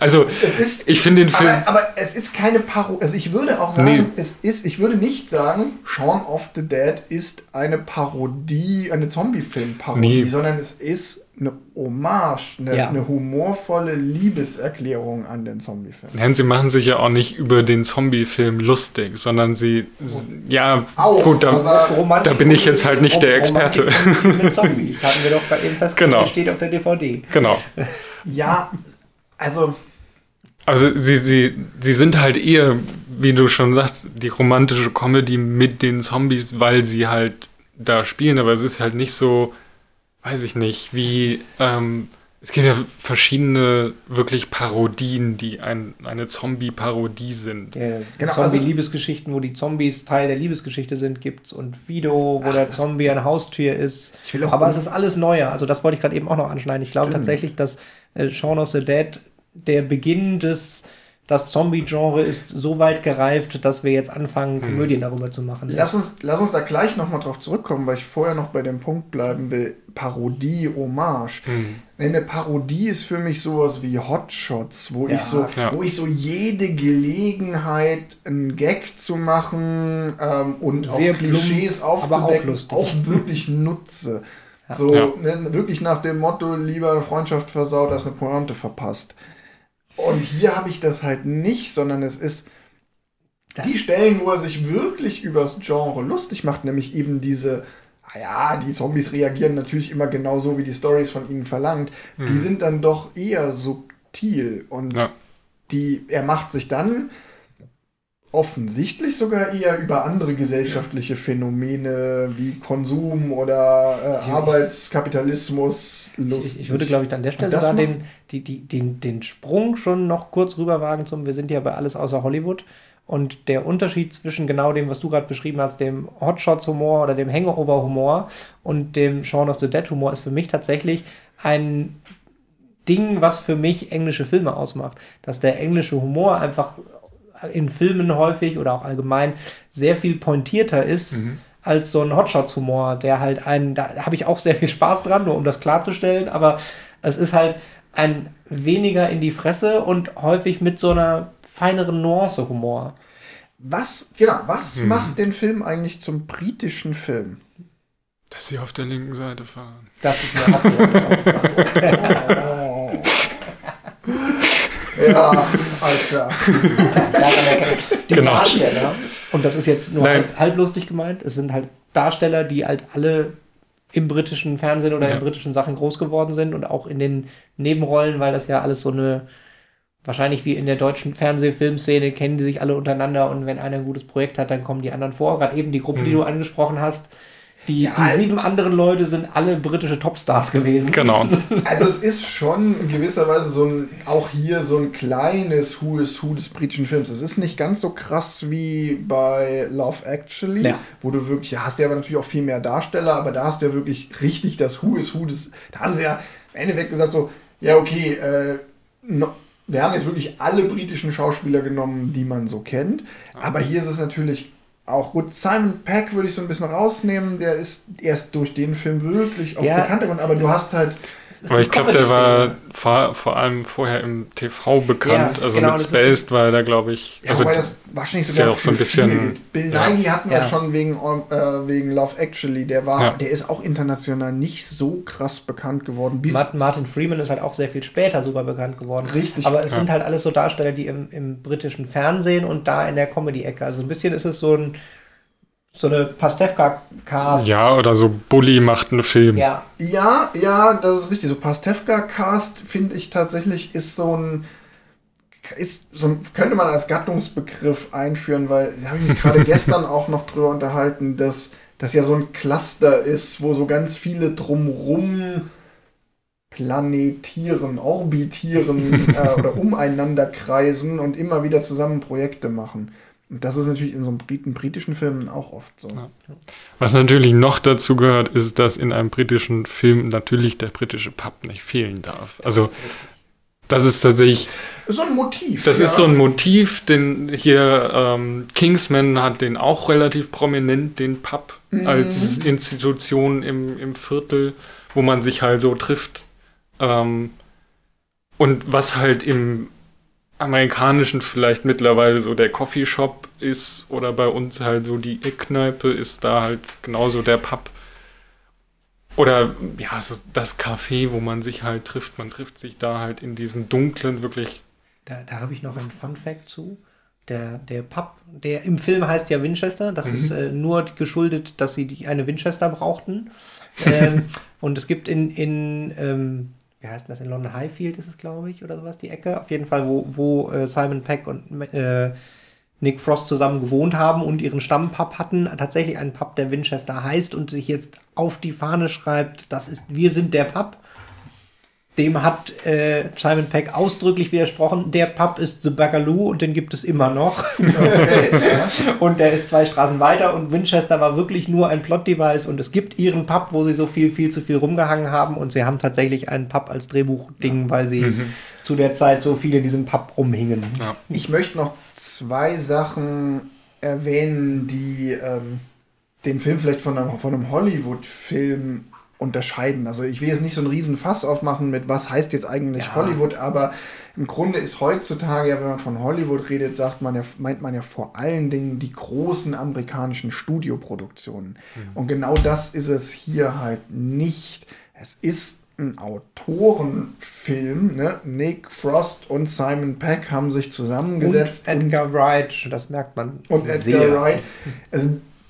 Also es ist. ich finde den Film. Aber, aber es ist keine Parodie. Also ich würde auch sagen, Nee. es ist, ich würde nicht sagen, Shaun of the Dead ist eine Parodie, eine Zombie-Film-Parodie, Nee. sondern es ist eine Hommage, eine, Ja. eine humorvolle Liebeserklärung an den Zombie-Film. Nein, sie machen sich ja auch nicht über den Zombie-Film lustig, sondern sie, ja, Auch, gut, da, da bin ich jetzt halt nicht der Romantik Experte. Mit Zombies hatten wir doch gerade eben festgestellt, Genau. steht auf der DVD. genau. Ja, also Also sie, sie, sie sind halt eher, wie du schon sagst, die romantische Comedy mit den Zombies, weil sie halt da spielen, aber es ist halt nicht so, weiß ich nicht, wie ähm, es gibt ja verschiedene wirklich Parodien, die ein, eine Zombie-Parodie sind. Der Genau, also- Zombie-Liebesgeschichten, wo die Zombies Teil der Liebesgeschichte sind, gibt's und Fido, wo der Zombie ein Haustier ist. Ich will auch Aber es ist alles neuer. Also das wollte ich gerade eben auch noch anschneiden. Ich glaube tatsächlich, dass äh, Shaun of the Dead der Beginn des das Zombie-Genre ist so weit gereift, dass wir jetzt anfangen, Komödien darüber zu machen. Lass uns, lass uns da gleich nochmal drauf zurückkommen, weil ich vorher noch bei dem Punkt bleiben will. Parodie, Hommage. Eine Parodie ist für mich sowas wie Hotshots, wo Ja, ich so, ja. wo ich so jede Gelegenheit, einen Gag zu machen ähm, und Sehr auch Klischees plump, auch aufzudecken, lustig. auch wirklich nutze. So Ja. ne, wirklich nach dem Motto, lieber eine Freundschaft versaut, als eine Pointe verpasst. Und hier habe ich das halt nicht, sondern es ist Das- die Stellen, wo er sich wirklich übers Genre lustig macht, nämlich eben diese, ja, die Zombies reagieren natürlich immer genauso, wie die Stories von ihnen verlangt, die sind dann doch eher subtil und Ja. die, er macht sich dann offensichtlich sogar eher über andere gesellschaftliche Phänomene wie Konsum oder äh, Arbeitskapitalismus lustig. Ich, ich würde, glaube ich, an der Stelle sogar den, die, die, den, den Sprung schon noch kurz rüberwagen zum, wir sind ja bei alles außer Hollywood. Und der Unterschied zwischen genau dem, was du gerade beschrieben hast, dem Hotshots-Humor oder dem Hangover-Humor und dem Shaun of the Dead-Humor, ist für mich tatsächlich ein Ding, was für mich englische Filme ausmacht. Dass der englische Humor einfach in Filmen häufig oder auch allgemein sehr viel pointierter ist als so ein Hotshots-Humor, der halt einen, da habe ich auch sehr viel Spaß dran, nur um das klarzustellen, aber es ist halt ein weniger in die Fresse und häufig mit so einer feineren Nuance Humor. Was, genau, was macht den Film eigentlich zum britischen Film? Dass sie auf der linken Seite fahren. Das ist mir auch Ja, alles klar. Die Genau. Darsteller, und das ist jetzt nur Nein. halb, halblustig gemeint, es sind halt Darsteller, die halt alle im britischen Fernsehen oder Ja. in britischen Sachen groß geworden sind und auch in den Nebenrollen, weil das ja alles so eine, wahrscheinlich wie in der deutschen Fernsehfilmszene, kennen die sich alle untereinander und wenn einer ein gutes Projekt hat, dann kommen die anderen vor. Gerade eben die Gruppe, die du angesprochen hast, die, Ja, die sieben anderen Leute sind alle britische Topstars gewesen. Genau. Also es ist schon in gewisser Weise so ein, auch hier so ein kleines Who is Who des britischen Films. Es ist nicht ganz so krass wie bei Love Actually, Ja. wo du wirklich, ja, hast du ja aber natürlich auch viel mehr Darsteller, aber da hast du ja wirklich richtig das Who is Who des, da haben sie ja im Endeffekt gesagt so, ja okay, äh, no, wir haben jetzt wirklich alle britischen Schauspieler genommen, die man so kennt, aber hier ist es natürlich auch gut. Simon Peck würde ich so ein bisschen rausnehmen, der ist erst durch den Film wirklich auch Ja, bekannt geworden, aber du hast halt Aber ich glaube, der war vor, vor allem vorher im TV bekannt. Ja, also genau, mit ist Spaced war er da, glaube ich. Ja, also wobei das wahrscheinlich ist sogar ja auch so ein bisschen-. Bill ja. Nighy hatten wir Ja. schon wegen, äh, wegen Love Actually. Der war, Ja. der ist auch international nicht so krass bekannt geworden. Bis Martin, Martin Freeman ist halt auch sehr viel später super bekannt geworden. Richtig. Aber es Ja. sind halt alles so Darsteller, die im, im britischen Fernsehen und da in der Comedy-Ecke. Also ein bisschen ist es so ein so eine Pastewka-Cast. ja, oder so Bully macht einen Film. Ja, Ja, ja, das ist richtig. So Pastewka-Cast, finde ich tatsächlich, ist so ein. Ist so ein, könnte man als Gattungsbegriff einführen, weil da habe ich mich gerade gestern auch noch drüber unterhalten, dass das ja so ein Cluster ist, wo so ganz viele drumrum planetieren, orbitieren äh, oder umeinander kreisen und immer wieder zusammen Projekte machen. Und das ist natürlich in so einem Brit britischen Filmen auch oft so. Ja. Was natürlich noch dazu gehört, ist, dass in einem britischen Film natürlich der britische Pub nicht fehlen darf. Also das ist tatsächlich, Ist so ein Motiv. das ja. ist so ein Motiv, den hier ähm, Kingsman hat den auch relativ prominent, den Pub als Institution im, im Viertel, wo man sich halt so trifft. Ähm, und was halt im amerikanischen vielleicht mittlerweile so der Coffeeshop ist oder bei uns halt so die Eckkneipe ist da halt genauso der Pub. Oder ja, so das Café, wo man sich halt trifft. Man trifft sich da halt in diesem dunklen, wirklich. da, da habe ich noch einen Fun-Fact zu. Der, der Pub, der im Film heißt ja Winchester. Das ist äh, nur geschuldet, dass sie die, eine Winchester brauchten. ähm, und es gibt in, in ähm, wie heißt das, in London Highfield ist es, glaube ich, oder sowas, die Ecke. Auf jeden Fall, wo, wo äh, Simon Peck und äh, Nick Frost zusammen gewohnt haben und ihren Stammpub hatten. Tatsächlich einen Pub, der Winchester heißt und sich jetzt auf die Fahne schreibt, das ist, wir sind der Pub. Dem hat äh, Simon Peck ausdrücklich widersprochen. Der Pub ist The Bagaloo und den gibt es immer noch. Okay, ja. Und der ist zwei Straßen weiter und Winchester war wirklich nur ein Plot-Device und es gibt ihren Pub, wo sie so viel, viel zu viel rumgehangen haben und sie haben tatsächlich einen Pub als Drehbuchding, ja. weil sie mhm. zu der Zeit so viel in diesem Pub rumhingen. Ja. Ich möchte noch zwei Sachen erwähnen, die ähm, den Film vielleicht von einem, von einem Hollywood-Film unterscheiden. Also ich will jetzt nicht so einen riesen Fass aufmachen mit, was heißt jetzt eigentlich ja. Hollywood, aber im Grunde ist heutzutage, ja, wenn man von Hollywood redet, sagt man ja, meint man ja vor allen Dingen die großen amerikanischen Studioproduktionen. Mhm. Und genau das ist es hier halt nicht. Es ist ein Autorenfilm. Ne? Nick Frost und Simon Peck haben sich zusammengesetzt. Und Edgar Wright, das merkt man. Und sehr. Edgar Wright. Es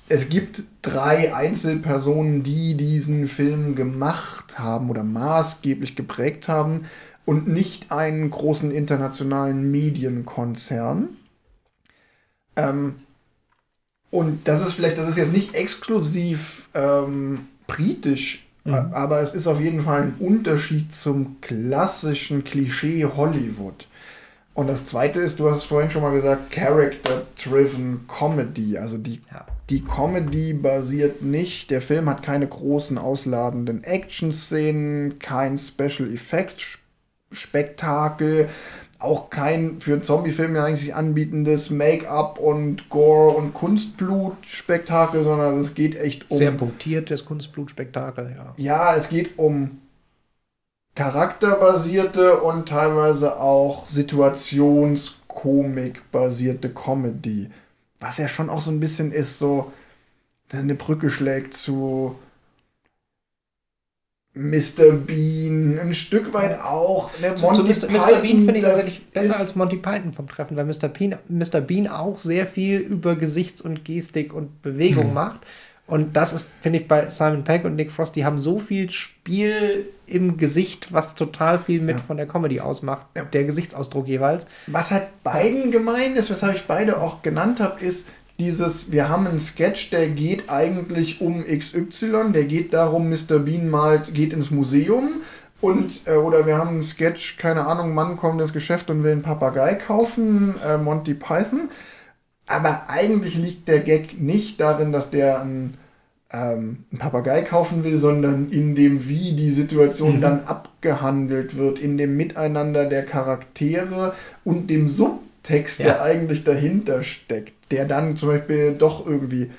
es gibt drei Einzelpersonen, die diesen Film gemacht haben oder maßgeblich geprägt haben und nicht einen großen internationalen Medienkonzern. Ähm, und das ist vielleicht, das ist jetzt nicht exklusiv ähm, britisch, mhm. aber es ist auf jeden Fall ein Unterschied zum klassischen Klischee Hollywood. Und das zweite ist, du hast es vorhin schon mal gesagt, Character-Driven Comedy. Also die, ja. die Comedy basiert nicht, der Film hat keine großen ausladenden Action-Szenen, kein Special Effects-Spektakel, auch kein für einen Zombie-Film ja eigentlich anbietendes Make-up und Gore und Kunstblut-Spektakel, sondern es geht echt um. Sehr punktiertes Kunstblut-Spektakel, ja. Ja, es geht um charakterbasierte und teilweise auch situationskomik-basierte Comedy. Was ja schon auch so ein bisschen ist, so eine Brücke schlägt zu Mr. Bean, ein Stück weit auch. Ne, Monty zu, zu Mr. Mr. Bean finde ich tatsächlich besser als Monty Python vom Treffen, weil Mr. Bean, Mr. Bean auch sehr viel über Gesichts- und Gestik und Bewegung hm. macht. Und das ist, finde ich, bei Simon Peck und Nick Frost, die haben so viel Spiel im Gesicht, was total viel mit ja. von der Comedy ausmacht, ja. der Gesichtsausdruck jeweils. Was halt beiden gemein ist, weshalb ich beide auch genannt habe, ist dieses, wir haben einen Sketch, der geht eigentlich um XY, der geht darum, Mr. Bean malt, geht ins Museum und, äh, oder wir haben einen Sketch, keine Ahnung, Mann kommt ins Geschäft und will einen Papagei kaufen, äh, Monty Python. Aber eigentlich liegt der Gag nicht darin, dass der einen, ähm, einen Papagei kaufen will, sondern in dem, wie die Situation mhm. dann abgehandelt wird, in dem Miteinander der Charaktere und dem Subtext, ja. der eigentlich dahinter steckt, der dann zum Beispiel doch irgendwie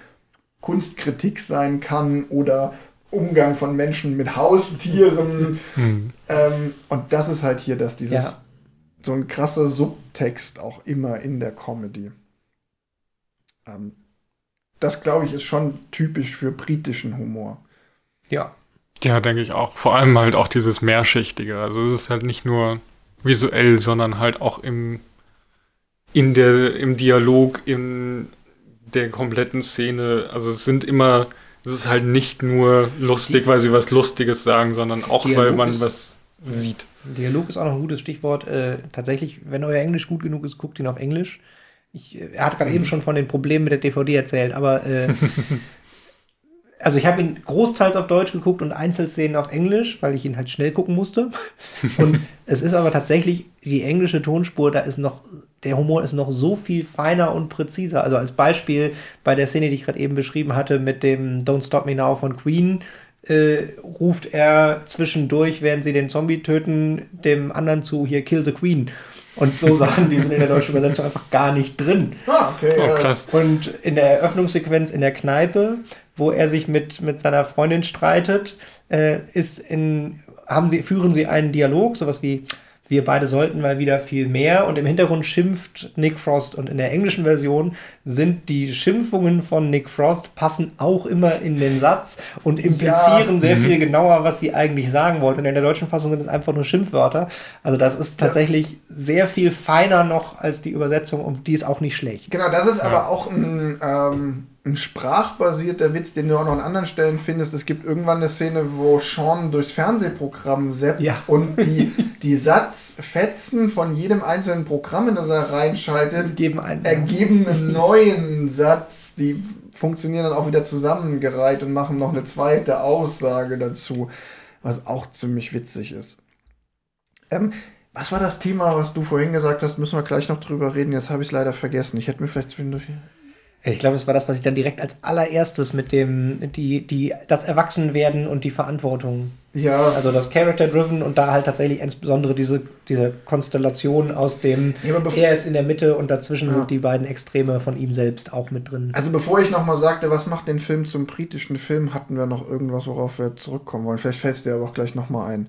Kunstkritik sein kann oder Umgang von Menschen mit Haustieren. Mhm. Ähm, und das ist halt hier, dass dieses ja. so ein krasser Subtext auch immer in der Comedy. Ähm, das, glaube ich, ist schon typisch für britischen Humor. Ja. Ja, denke ich auch. Vor allem halt auch dieses Mehrschichtige. Also es ist halt nicht nur visuell, sondern halt auch im, in der, im Dialog, in der kompletten Szene. Also es sind immer, es ist halt nicht nur lustig, weil sie was Lustiges sagen, sondern auch, Dialog weil man ist, was sieht. Dialog ist auch noch ein gutes Stichwort. Äh, tatsächlich, wenn euer Englisch gut genug ist, guckt ihn auf Englisch. Ich, er hat gerade eben schon von den Problemen mit der DVD erzählt, aber äh, also ich habe ihn großteils auf Deutsch geguckt und Einzelszenen auf Englisch, weil ich ihn halt schnell gucken musste. Und es ist aber tatsächlich die englische Tonspur, da ist noch, der Humor ist noch so viel feiner und präziser. Also als Beispiel bei der Szene, die ich gerade eben beschrieben hatte, mit dem Don't Stop Me Now von Queen, äh, ruft er zwischendurch, während sie den Zombie töten, dem anderen zu, hier Kill the Queen. Und so Sachen, die sind in der deutschen Übersetzung einfach gar nicht drin. Ah, okay. Oh, krass. Und in der Eröffnungssequenz in der Kneipe, wo er sich mit, mit seiner Freundin streitet, äh, ist in, haben sie, führen sie einen Dialog, sowas wie, wir beide sollten mal wieder viel mehr. Und im Hintergrund schimpft Nick Frost. Und in der englischen Version sind die Schimpfungen von Nick Frost passen auch immer in den Satz und implizieren ja. sehr mhm. viel genauer, was sie eigentlich sagen wollten. Und in der deutschen Fassung sind es einfach nur Schimpfwörter. Also das ist tatsächlich ja. sehr viel feiner noch als die Übersetzung und die ist auch nicht schlecht. Genau, das ist ja. aber auch ein ähm ein sprachbasierter Witz, den du auch noch an anderen Stellen findest. Es gibt irgendwann eine Szene, wo Sean durchs Fernsehprogramm seppt ja. und die, die Satzfetzen von jedem einzelnen Programm, in das er reinschaltet, geben einen, ergeben einen neuen Satz. Die funktionieren dann auch wieder zusammengereiht und machen noch eine zweite Aussage dazu, was auch ziemlich witzig ist. Ähm, was war das Thema, was du vorhin gesagt hast? Müssen wir gleich noch drüber reden. Jetzt habe ich es leider vergessen. Ich hätte mir vielleicht zwischendurch. Ich glaube, das war das, was ich dann direkt als allererstes mit dem, die, die, das Erwachsenwerden und die Verantwortung. Ja. Also das Character-Driven und da halt tatsächlich insbesondere diese, diese Konstellation aus dem, Ja, er ist in der Mitte und dazwischen Ja. sind die beiden Extreme von ihm selbst auch mit drin. Also bevor ich nochmal sagte, was macht den Film zum britischen Film, hatten wir noch irgendwas, worauf wir zurückkommen wollen. Vielleicht fällt es dir aber auch gleich nochmal ein.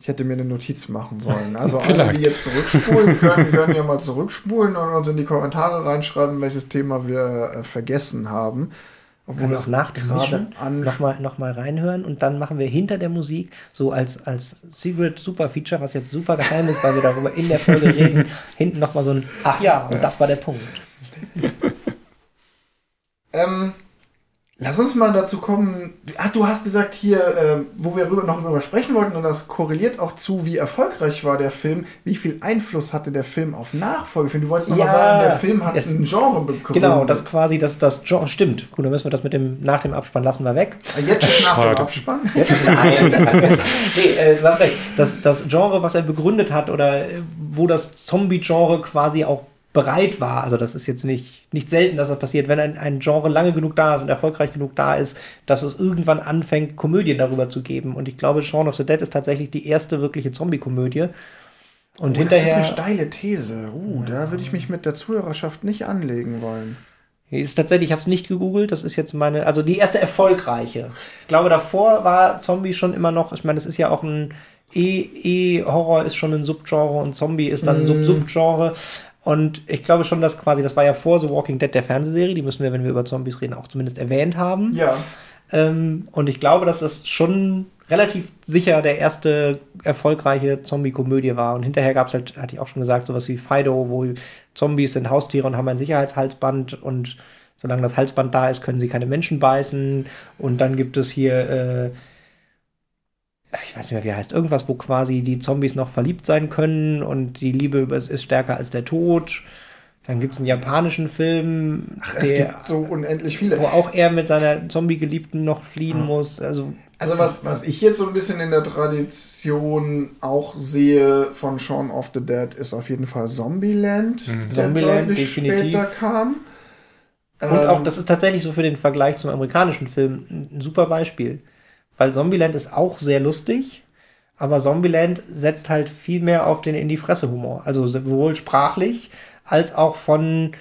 Ich hätte mir eine Notiz machen sollen. Also alle, die jetzt zurückspulen können, können ja mal zurückspulen und uns in die Kommentare reinschreiben, welches Thema wir äh, vergessen haben. Obwohl auch nach dem Mischen nochmal noch mal reinhören und dann machen wir hinter der Musik so als, als Secret Super Feature, was jetzt super geheim ist, weil wir darüber in der Folge reden, hinten nochmal so ein Ach ja, und das war der Punkt. Ähm, lass uns mal dazu kommen. Ach, du hast gesagt hier, äh, wo wir rüber, noch darüber sprechen wollten, und das korreliert auch zu, wie erfolgreich war der Film, wie viel Einfluss hatte der Film auf Nachfolgefilme. Du wolltest nochmal Ja, sagen, der Film hat es- ein Genre begründet. Genau, das quasi, das, das Genre, stimmt. Gut, dann müssen wir das mit dem, nach dem Abspann lassen wir weg. Jetzt ist nach dem. Abspann. Nein. nee, äh, du hast recht. Das, das Genre, was er begründet hat oder äh, wo das Zombie-Genre quasi auch bereit war, also das ist jetzt nicht, nicht selten, dass das passiert, wenn ein, ein Genre lange genug da ist und erfolgreich genug da ist, dass es irgendwann anfängt, Komödien darüber zu geben. Und ich glaube, Shaun of the Dead ist tatsächlich die erste wirkliche Zombie-Komödie. Und Oh, Das ist hinterher. eine steile These. Uh, da würde ich mich mit der Zuhörerschaft nicht anlegen wollen. Ist tatsächlich, ich habe es nicht gegoogelt, das ist jetzt meine, also die erste erfolgreiche. Ich glaube, davor war Zombie schon immer noch, ich meine, es ist ja auch ein E, E-Horror ist schon ein Subgenre und Zombie ist dann ein Sub-Subgenre. Und ich glaube schon, dass quasi, das war ja vor The Walking Dead der Fernsehserie, die müssen wir, wenn wir über Zombies reden, auch zumindest erwähnt haben. Ja. Ähm, und ich glaube, dass das schon relativ sicher der erste erfolgreiche Zombie-Komödie war. Und hinterher gab es halt, hatte ich auch schon gesagt, sowas wie Fido, wo Zombies sind Haustiere und haben ein Sicherheitshalsband und solange das Halsband da ist, können sie keine Menschen beißen. Und dann gibt es hier, äh, ich weiß nicht mehr, wie heißt, irgendwas, wo quasi die Zombies noch verliebt sein können und die Liebe ist stärker als der Tod. Dann gibt es einen japanischen Film, Ach, es der, gibt so unendlich viele. wo auch er mit seiner Zombie-Geliebten noch fliehen muss. Also Also was, was ich jetzt so ein bisschen in der Tradition auch sehe von Shaun of the Dead, ist auf jeden Fall Zombieland, der Zombieland, deutlich definitiv. später kam. Und Ähm, auch, das ist tatsächlich so für den Vergleich zum amerikanischen Film ein super Beispiel. Weil Zombieland ist auch sehr lustig, aber Zombieland setzt halt viel mehr auf den in die Fresse Humor. Also sowohl sprachlich als auch von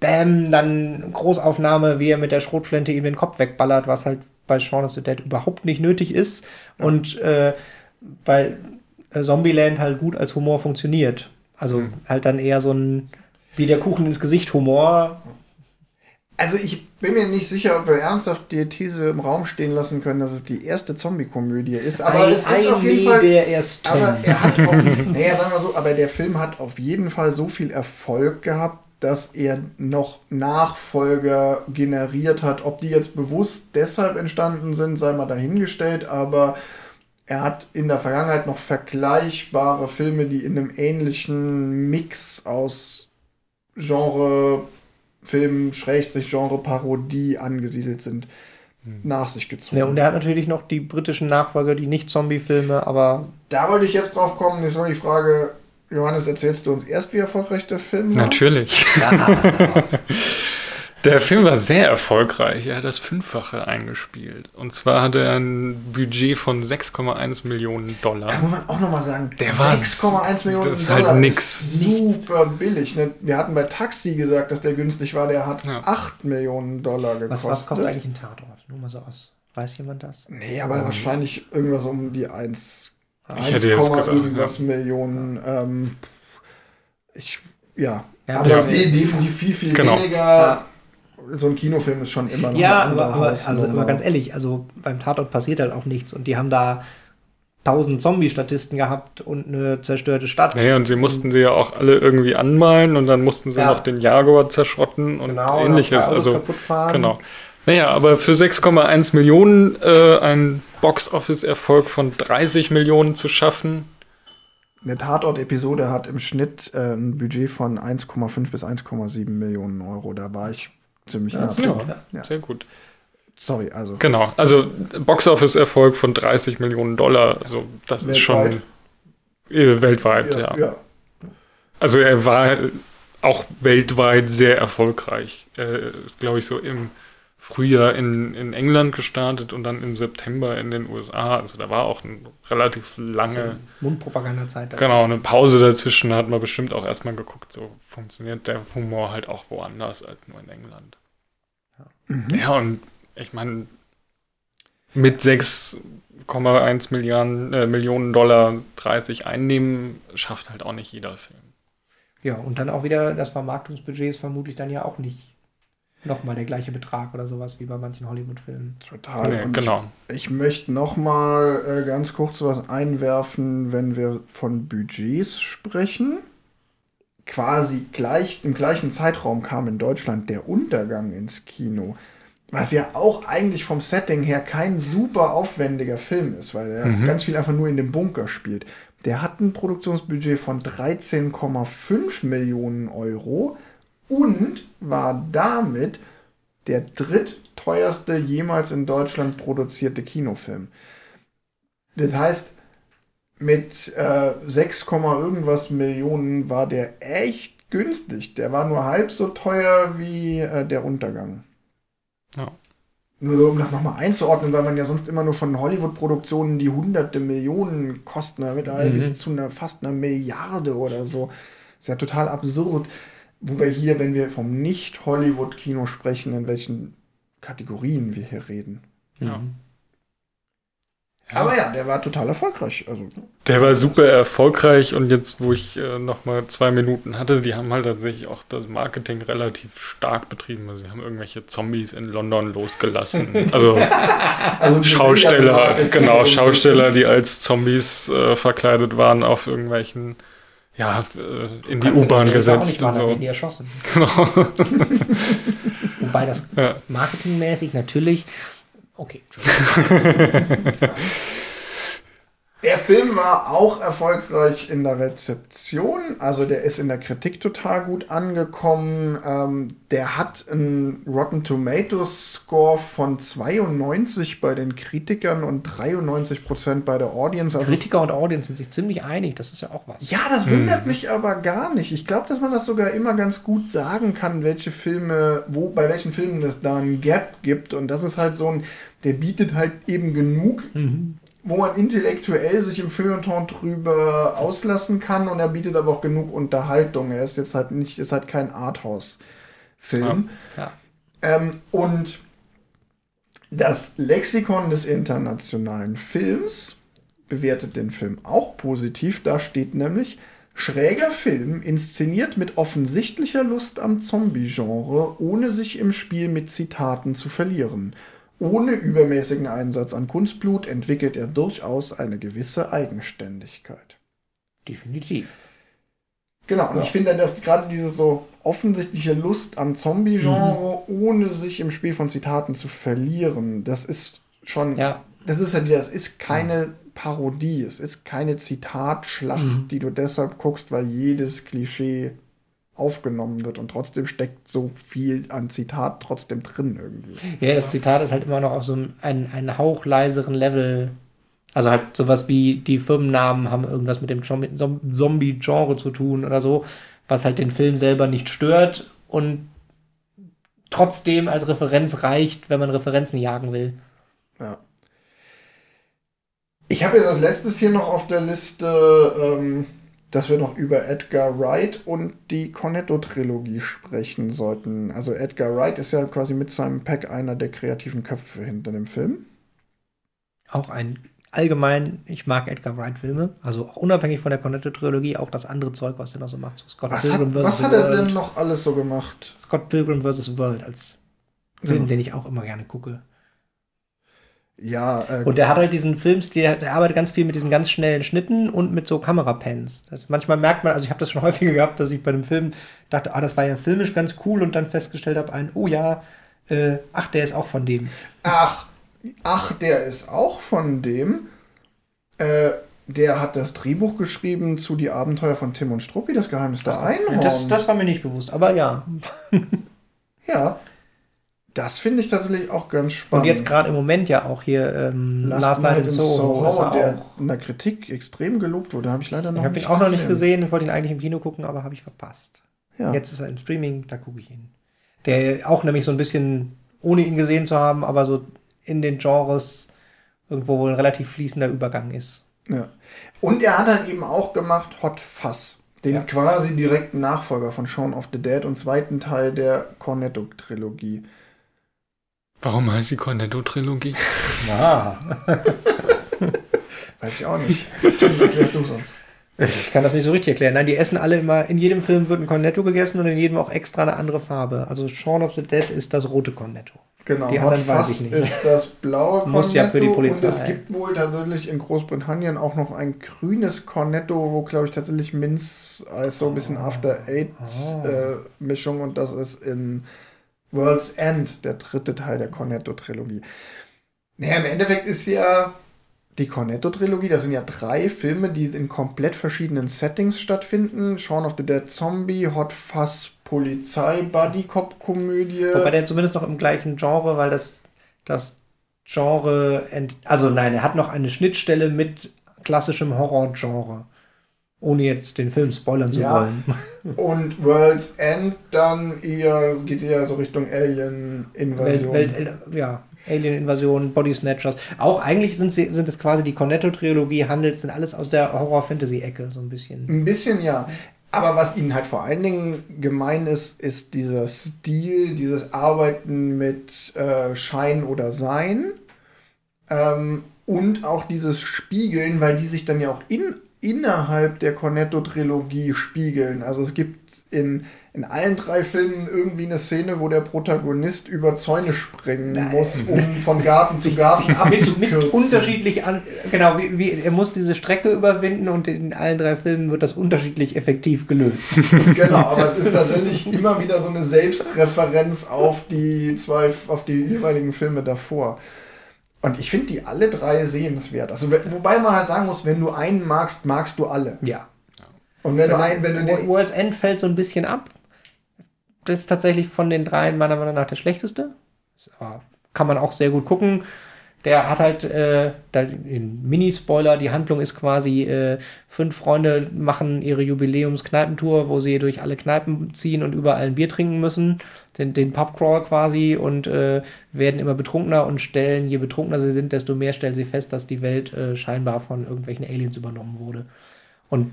Bam, dann Großaufnahme, wie er mit der Schrotflinte ihm den Kopf wegballert, was halt bei Shaun of the Dead überhaupt nicht nötig ist. Und äh, bei äh, Zombieland halt gut als Humor funktioniert. Also halt dann eher so ein wie der Kuchen ins Gesicht Humor, Also ich bin mir nicht sicher, ob wir ernsthaft die These im Raum stehen lassen können, dass es die erste Zombie-Komödie ist. Aber Ein- es ist auf jeden Fall. der ersten. Aber er hat auf, naja, sagen wir so, aber der Film hat auf jeden Fall so viel Erfolg gehabt, dass er noch Nachfolger generiert hat. Ob die jetzt bewusst deshalb entstanden sind, sei mal dahingestellt, aber er hat in der Vergangenheit noch vergleichbare Filme, die in einem ähnlichen Mix aus Genre, Film, Schrägstrich, Genre, Parodie angesiedelt sind, nach sich gezogen. Ja, und er hat natürlich noch die britischen Nachfolger, die nicht Zombie-Filme, aber Da wollte ich jetzt drauf kommen. Jetzt noch die Frage, Johannes, erzählst du uns erst, wie erfolgreich der Film war? Natürlich. Der Film war sehr erfolgreich. Er hat das Fünffache eingespielt. Und zwar hatte er ein Budget von 6,1 Millionen Dollar. Da muss man auch nochmal sagen, Der war- 6,1 Millionen das ist halt Dollar nix. ist super billig. Ne? Wir hatten bei Taxi gesagt, dass der günstig war. Der hat Ja. 8 Millionen Dollar gekostet. was, was kostet eigentlich ein Tatort? Nur mal so aus. Weiß jemand das? Nee, aber wahrscheinlich irgendwas um die 1, Ich hätte jetzt 1, gesagt, irgendwas Millionen. Ähm, ich, ja. Ja, aber ja. de definitiv viel, viel Genau. weniger. Ja. So ein Kinofilm ist schon immer noch Ja, aber, aber, also, aber ganz ehrlich, also beim Tatort passiert halt auch nichts. Und die haben da 1000 Zombie-Statisten gehabt und eine zerstörte Stadt. Naja, und sie mussten sie ja auch alle irgendwie anmalen und dann mussten sie Ja. noch den Jaguar zerschrotten und Genau, ähnliches. Also, kaputt fahren. genau. Naja, aber für 6,1 Millionen äh, ein Box-Office-Erfolg von 30 Millionen zu schaffen, Eine Tatort-Episode hat im Schnitt äh, ein Budget von 1,5 bis 1,7 Millionen Euro. Da war ich ziemlich nah dran. ja. Ja. sehr gut. Sorry, also. Genau, also Box-Office-Erfolg von 30 Millionen Dollar, also das ist schon Weltweit. Äh, weltweit, ja, ja. Also er war auch weltweit sehr erfolgreich. Er ist, glaube ich, so im Frühjahr in, in England gestartet und dann im September in den USA. Also da war auch eine relativ lange also Mundpropaganda-Zeit. Genau, eine Pause dazwischen hat man bestimmt auch erstmal geguckt, so funktioniert der Humor halt auch woanders als nur in England. Ja, mhm. ja und ich meine, mit 6,1 Milliarden äh, Millionen Dollar 30 Einnehmen schafft halt auch nicht jeder Film. Ja, und dann auch wieder das Vermarktungsbudget ist vermutlich dann ja auch nicht nochmal der gleiche Betrag oder sowas wie bei manchen Hollywood-Filmen. Total. Nee, genau. Ich, ich möchte nochmal äh, ganz kurz was einwerfen, wenn wir von Budgets sprechen. Quasi gleich, im gleichen Zeitraum kam in Deutschland der Untergang ins Kino. Was ja auch eigentlich vom Setting her kein super aufwendiger Film ist, weil er mhm. ganz viel einfach nur in dem Bunker spielt. Der hat ein Produktionsbudget von 13,5 Millionen Euro und war damit der drittteuerste jemals in Deutschland produzierte Kinofilm. Das heißt, mit äh, 6, irgendwas Millionen war der echt günstig. Der war nur halb so teuer wie äh, der Untergang. Ja. Nur so, um das nochmal einzuordnen, weil man ja sonst immer nur von Hollywood-Produktionen, die hunderte Millionen kosten, mittlerweile mhm. bis zu einer, fast einer Milliarde oder so. ist ja total absurd. Wo wir hier, wenn wir vom Nicht-Hollywood-Kino sprechen, in welchen Kategorien wir hier reden. Ja. Mhm. Ja. Aber ja, der war total erfolgreich. Also, der war super erfolgreich und jetzt, wo ich äh, noch mal zwei Minuten hatte, die haben halt tatsächlich auch das Marketing relativ stark betrieben. Also sie haben irgendwelche Zombies in London losgelassen. Also, also Schausteller, genau, Schausteller, die als Zombies äh, verkleidet waren auf irgendwelchen ja, äh, in die U-Bahn gesetzt und so. Die erschossen. Genau. Wobei das ja. marketingmäßig natürlich Okay, Der Film war auch erfolgreich in der Rezeption, also der ist in der Kritik total gut angekommen. Ähm, der hat einen Rotten Tomatoes Score von 92 bei den Kritikern und 93 Prozent bei der Audience. Also Kritiker und Audience sind sich ziemlich einig, das ist ja auch was. Ja, das wundert hm. mich aber gar nicht. Ich glaube, dass man das sogar immer ganz gut sagen kann, welche Filme, wo, bei welchen Filmen es da ein Gap gibt. Und das ist halt so ein, der bietet halt eben genug. Mhm wo man intellektuell sich im Feuilleton drüber auslassen kann und er bietet aber auch genug Unterhaltung. Er ist jetzt halt nicht, ist halt kein Arthouse-Film. Ja. Ähm, und das Lexikon des internationalen Films bewertet den Film auch positiv. Da steht nämlich, schräger Film, inszeniert mit offensichtlicher Lust am Zombie-Genre, ohne sich im Spiel mit Zitaten zu verlieren. Ohne übermäßigen Einsatz an Kunstblut entwickelt er durchaus eine gewisse Eigenständigkeit. Definitiv. Genau, und ja. ich finde gerade diese so offensichtliche Lust am Zombie-Genre, mhm. ohne sich im Spiel von Zitaten zu verlieren, das ist schon, ja. das ist ja wieder, das ist keine Parodie, es ist keine Zitatschlacht, mhm. die du deshalb guckst, weil jedes Klischee aufgenommen wird und trotzdem steckt so viel an Zitat trotzdem drin irgendwie. Ja, das Zitat ist halt immer noch auf so einem ein, ein hauchleiseren Level. Also halt sowas wie die Firmennamen haben irgendwas mit dem Zombie-Genre zu tun oder so, was halt den Film selber nicht stört und trotzdem als Referenz reicht, wenn man Referenzen jagen will. Ja. Ich habe jetzt als letztes hier noch auf der Liste ähm, dass wir noch über Edgar Wright und die Cornetto-Trilogie sprechen sollten. Also Edgar Wright ist ja quasi mit seinem Pack einer der kreativen Köpfe hinter dem Film. Auch ein allgemein, ich mag Edgar Wright-Filme, also auch unabhängig von der Cornetto-Trilogie, auch das andere Zeug, was er noch so macht. So Scott was Pilgrim hat, was hat er denn noch alles so gemacht? Scott Pilgrim vs. World als Film, ja. den ich auch immer gerne gucke. Ja. Äh, und der hat halt diesen Filmstil, der, arbeitet ganz viel mit diesen ganz schnellen Schnitten und mit so Kamerapens. Das, manchmal merkt man, also ich habe das schon häufiger gehabt, dass ich bei dem Film dachte, ah, das war ja filmisch ganz cool und dann festgestellt habe, ein, oh ja, äh, ach, der ist auch von dem. Ach, ach, der ist auch von dem. Äh, der hat das Drehbuch geschrieben zu Die Abenteuer von Tim und Struppi, das Geheimnis der Einhorn. Das, das war mir nicht bewusst, aber ja. ja, Das finde ich tatsächlich auch ganz spannend. Und jetzt gerade im Moment ja auch hier ähm, Last, Night in Soho. ist er der in der Kritik extrem gelobt wurde, habe ich leider noch Ich habe ihn auch noch nicht gesehen, ich wollte ihn eigentlich im Kino gucken, aber habe ich verpasst. Ja. Jetzt ist er im Streaming, da gucke ich ihn. Der auch nämlich so ein bisschen, ohne ihn gesehen zu haben, aber so in den Genres irgendwo wohl ein relativ fließender Übergang ist. Ja. Und er hat dann eben auch gemacht Hot Fuzz, den Ja. quasi direkten Nachfolger von Shaun of the Dead und zweiten Teil der Cornetto-Trilogie. Warum heißt die Cornetto-Trilogie? Ja. Weiß ich auch nicht. Tim, erklärst du sonst. Ich kann das nicht so richtig erklären. Nein, die essen alle immer, in jedem Film wird ein Cornetto gegessen und in jedem auch extra eine andere Farbe. Also Shaun of the Dead ist das rote Cornetto. Genau, Die anderen weiß ich nicht. ist das blaue Cornetto. Muss ja für die Polizei. Und es gibt wohl tatsächlich in Großbritannien auch noch ein grünes Cornetto, wo, glaube ich, tatsächlich Minz als so ein bisschen After Eight Ah. äh, Mischung und das ist in World's End, der dritte Teil der Cornetto-Trilogie. Naja, im Endeffekt ist ja die Cornetto-Trilogie, das sind ja drei Filme, die in komplett verschiedenen Settings stattfinden. Shaun of the Dead Zombie, Hot Fuzz Polizei, Buddy-Cop-Komödie. Wobei der zumindest noch im gleichen Genre, weil das, das Genre, also nein, er hat noch eine Schnittstelle mit klassischem Horror-Genre. Ohne jetzt den Film spoilern zu Ja. wollen. Und World's End dann eher, geht eher so Richtung Welt, Alien-Invasion. Welt, ja, Alien-Invasion, Body Snatchers. Auch eigentlich sind, sie, sind es quasi die Cornetto-Trilogie, handelt, sind alles aus der Horror-Fantasy-Ecke, so ein bisschen. Ein bisschen ja. Aber was ihnen halt vor allen Dingen gemein ist, ist dieser Stil, dieses Arbeiten mit äh, Schein oder Sein. Ähm, und auch dieses Spiegeln, weil die sich dann ja auch in, innerhalb der Cornetto-Trilogie spiegeln. Also es gibt in, in allen drei Filmen irgendwie eine Szene, wo der Protagonist über Zäune springen Nein. muss, um von Garten zu Garten mit, mit abzukürzen. unterschiedlich an, genau, wie, wie, er muss diese Strecke überwinden und in allen drei Filmen wird das unterschiedlich effektiv gelöst. Genau, aber es ist tatsächlich immer wieder so eine Selbstreferenz auf die zwei, auf die jeweiligen Filme davor. Und ich finde die alle drei sehenswert. Also, wobei man halt sagen muss, wenn du einen magst, magst du alle. ja. Und wenn du einen, wenn du den, World's End fällt so ein bisschen ab. Das ist tatsächlich von den dreien meiner Meinung nach der schlechteste. Aber kann man auch sehr gut gucken. Der hat halt, äh, da, in Mini-Spoiler, die Handlung ist quasi, äh, fünf Freunde machen ihre Jubiläumskneipentour, wo sie durch alle Kneipen ziehen und überall ein Bier trinken müssen, den, den Pubcrawl quasi und äh, werden immer betrunkener und stellen, je betrunkener sie sind, desto mehr stellen sie fest, dass die Welt äh, scheinbar von irgendwelchen Aliens übernommen wurde. Und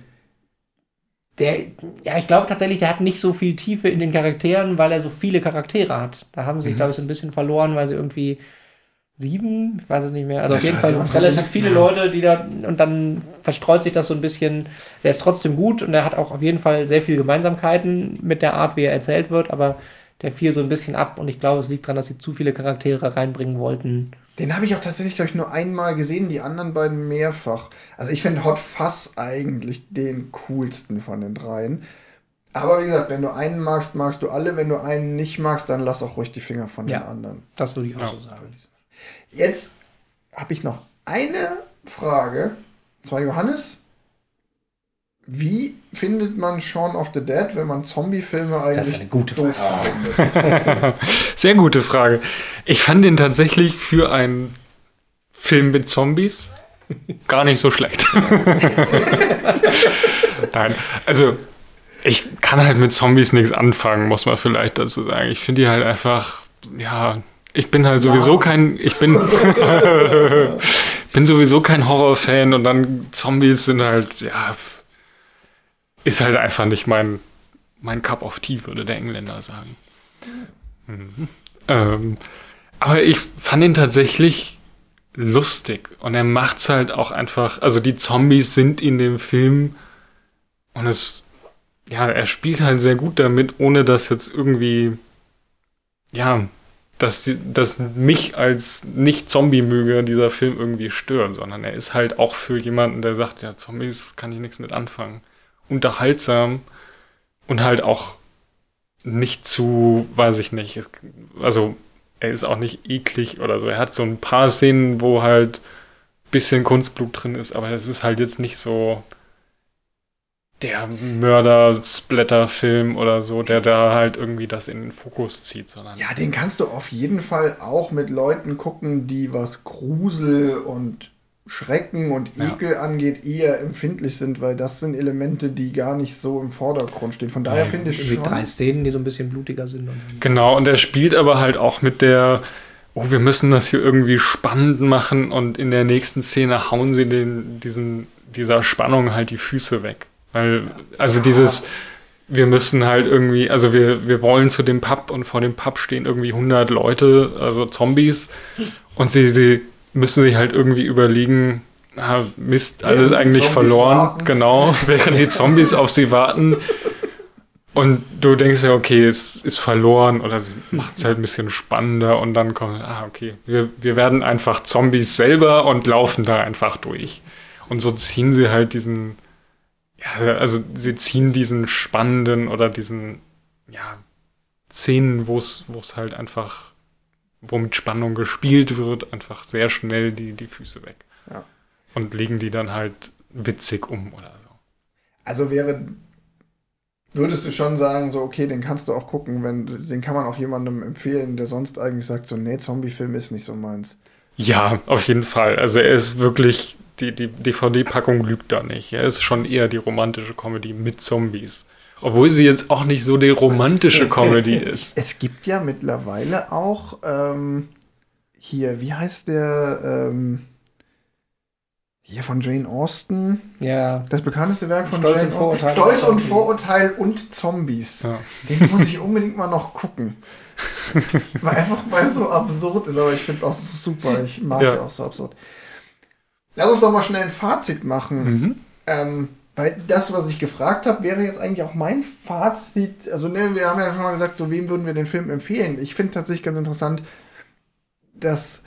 der, ja, ich glaube tatsächlich, der hat nicht so viel Tiefe in den Charakteren, weil er so viele Charaktere hat. Da haben sie sich, glaube ich, so ein bisschen verloren, weil sie irgendwie sieben, ich weiß es nicht mehr. Also auf jeden Fall sind es relativ viele Leute, die da, und dann verstreut sich das so ein bisschen. Der ist trotzdem gut und er hat auch auf jeden Fall sehr viele Gemeinsamkeiten mit der Art, wie er erzählt wird, aber der fiel so ein bisschen ab und ich glaube, es liegt daran, dass sie zu viele Charaktere reinbringen wollten. den habe ich auch tatsächlich, glaube ich, nur einmal gesehen, die anderen beiden mehrfach. Also ich finde Hot Fuzz eigentlich den coolsten von den dreien. Aber wie gesagt, wenn du einen magst, magst du alle. Wenn du einen nicht magst, dann lass auch ruhig die Finger von Ja. den anderen. Das würde ich auch Ja. so sagen. Jetzt habe ich noch eine Frage. Und zwar Johannes. Wie findet man Shaun of the Dead, wenn man Zombie-Filme eigentlich Das ist eine gute Frage. findet? Sehr gute Frage. Ich fand den tatsächlich für einen Film mit Zombies gar nicht so schlecht. Nein, also ich kann halt mit Zombies nichts anfangen, muss man vielleicht dazu sagen. Ich finde die halt einfach, ja, ich bin halt sowieso Ja. kein, ich bin, bin sowieso kein Horrorfan und dann Zombies sind halt, ja, ist halt einfach nicht mein, mein Cup of Tea, würde der Engländer sagen. Mhm. Ähm, aber ich fand ihn tatsächlich lustig und er macht's halt auch einfach, also die Zombies sind in dem Film und es, ja, er spielt halt sehr gut damit, ohne dass jetzt irgendwie, ja, dass, dass mich als Nicht-Zombie-Möger dieser Film irgendwie stört, sondern er ist halt auch für jemanden, der sagt, ja, Zombies kann ich nichts mit anfangen, unterhaltsam und halt auch nicht zu, weiß ich nicht, also er ist auch nicht eklig oder so. Er hat so ein paar Szenen, wo halt bisschen Kunstblut drin ist, aber es ist halt jetzt nicht so, der Mörder-Splatter-Film oder so, der da halt irgendwie das in den Fokus zieht, sondern. Ja, den kannst du auf jeden Fall auch mit Leuten gucken, die was Grusel und Schrecken und Ekel ja. angeht, eher empfindlich sind, weil das sind Elemente, die gar nicht so im Vordergrund stehen. Von daher ja, finde ich schon. drei Szenen, die so ein bisschen blutiger sind. Und so. Genau, und er spielt aber halt auch mit der, oh, wir müssen das hier irgendwie spannend machen und in der nächsten Szene hauen sie den, diesen, dieser Spannung halt die Füße weg. Weil, also dieses, wir müssen halt irgendwie, also wir, wir wollen zu dem Pub und vor dem Pub stehen irgendwie 100 Leute, also Zombies, und sie, sie müssen sich halt irgendwie überlegen, ah, Mist, alles während eigentlich verloren, warten. genau, während die Zombies auf sie warten. Und du denkst ja, okay, es ist verloren oder sie macht es halt ein bisschen spannender und dann kommt, ah, okay, wir, wir werden einfach Zombies selber und laufen da einfach durch. Und so ziehen sie halt diesen, ja, also sie ziehen diesen spannenden oder diesen, ja, Szenen, wo es halt einfach wo mit Spannung gespielt wird, einfach sehr schnell die, die Füße weg. Ja. Und legen die dann halt witzig um oder so. Also wäre, würdest du schon sagen, so, okay, den kannst du auch gucken, wenn, den kann man auch jemandem empfehlen, der sonst eigentlich sagt, so, nee, Zombie-Film ist nicht so meins. Ja, auf jeden Fall. Also er ist wirklich, die, die DVD-Packung lügt da nicht. Er ist schon eher die romantische Comedy mit Zombies. Obwohl sie jetzt auch nicht so die romantische Comedy ist. Es gibt ja mittlerweile auch ähm, hier, wie heißt der? Ähm, hier von Jane Austen. Ja. Das bekannteste Werk von Stolz Jane und Austen. Stolz und Vorurteil und Zombies. Ja. Den muss ich unbedingt mal noch gucken. weil einfach weil es so absurd ist, aber ich finde es auch super. Ich mag es ja. auch so absurd. Lass uns doch mal schnell ein Fazit machen. Mhm. Ähm, weil das, was ich gefragt habe, wäre jetzt eigentlich auch mein Fazit. Also, ne, wir haben ja schon mal gesagt, so wem würden wir den Film empfehlen. Ich finde tatsächlich ganz interessant, dass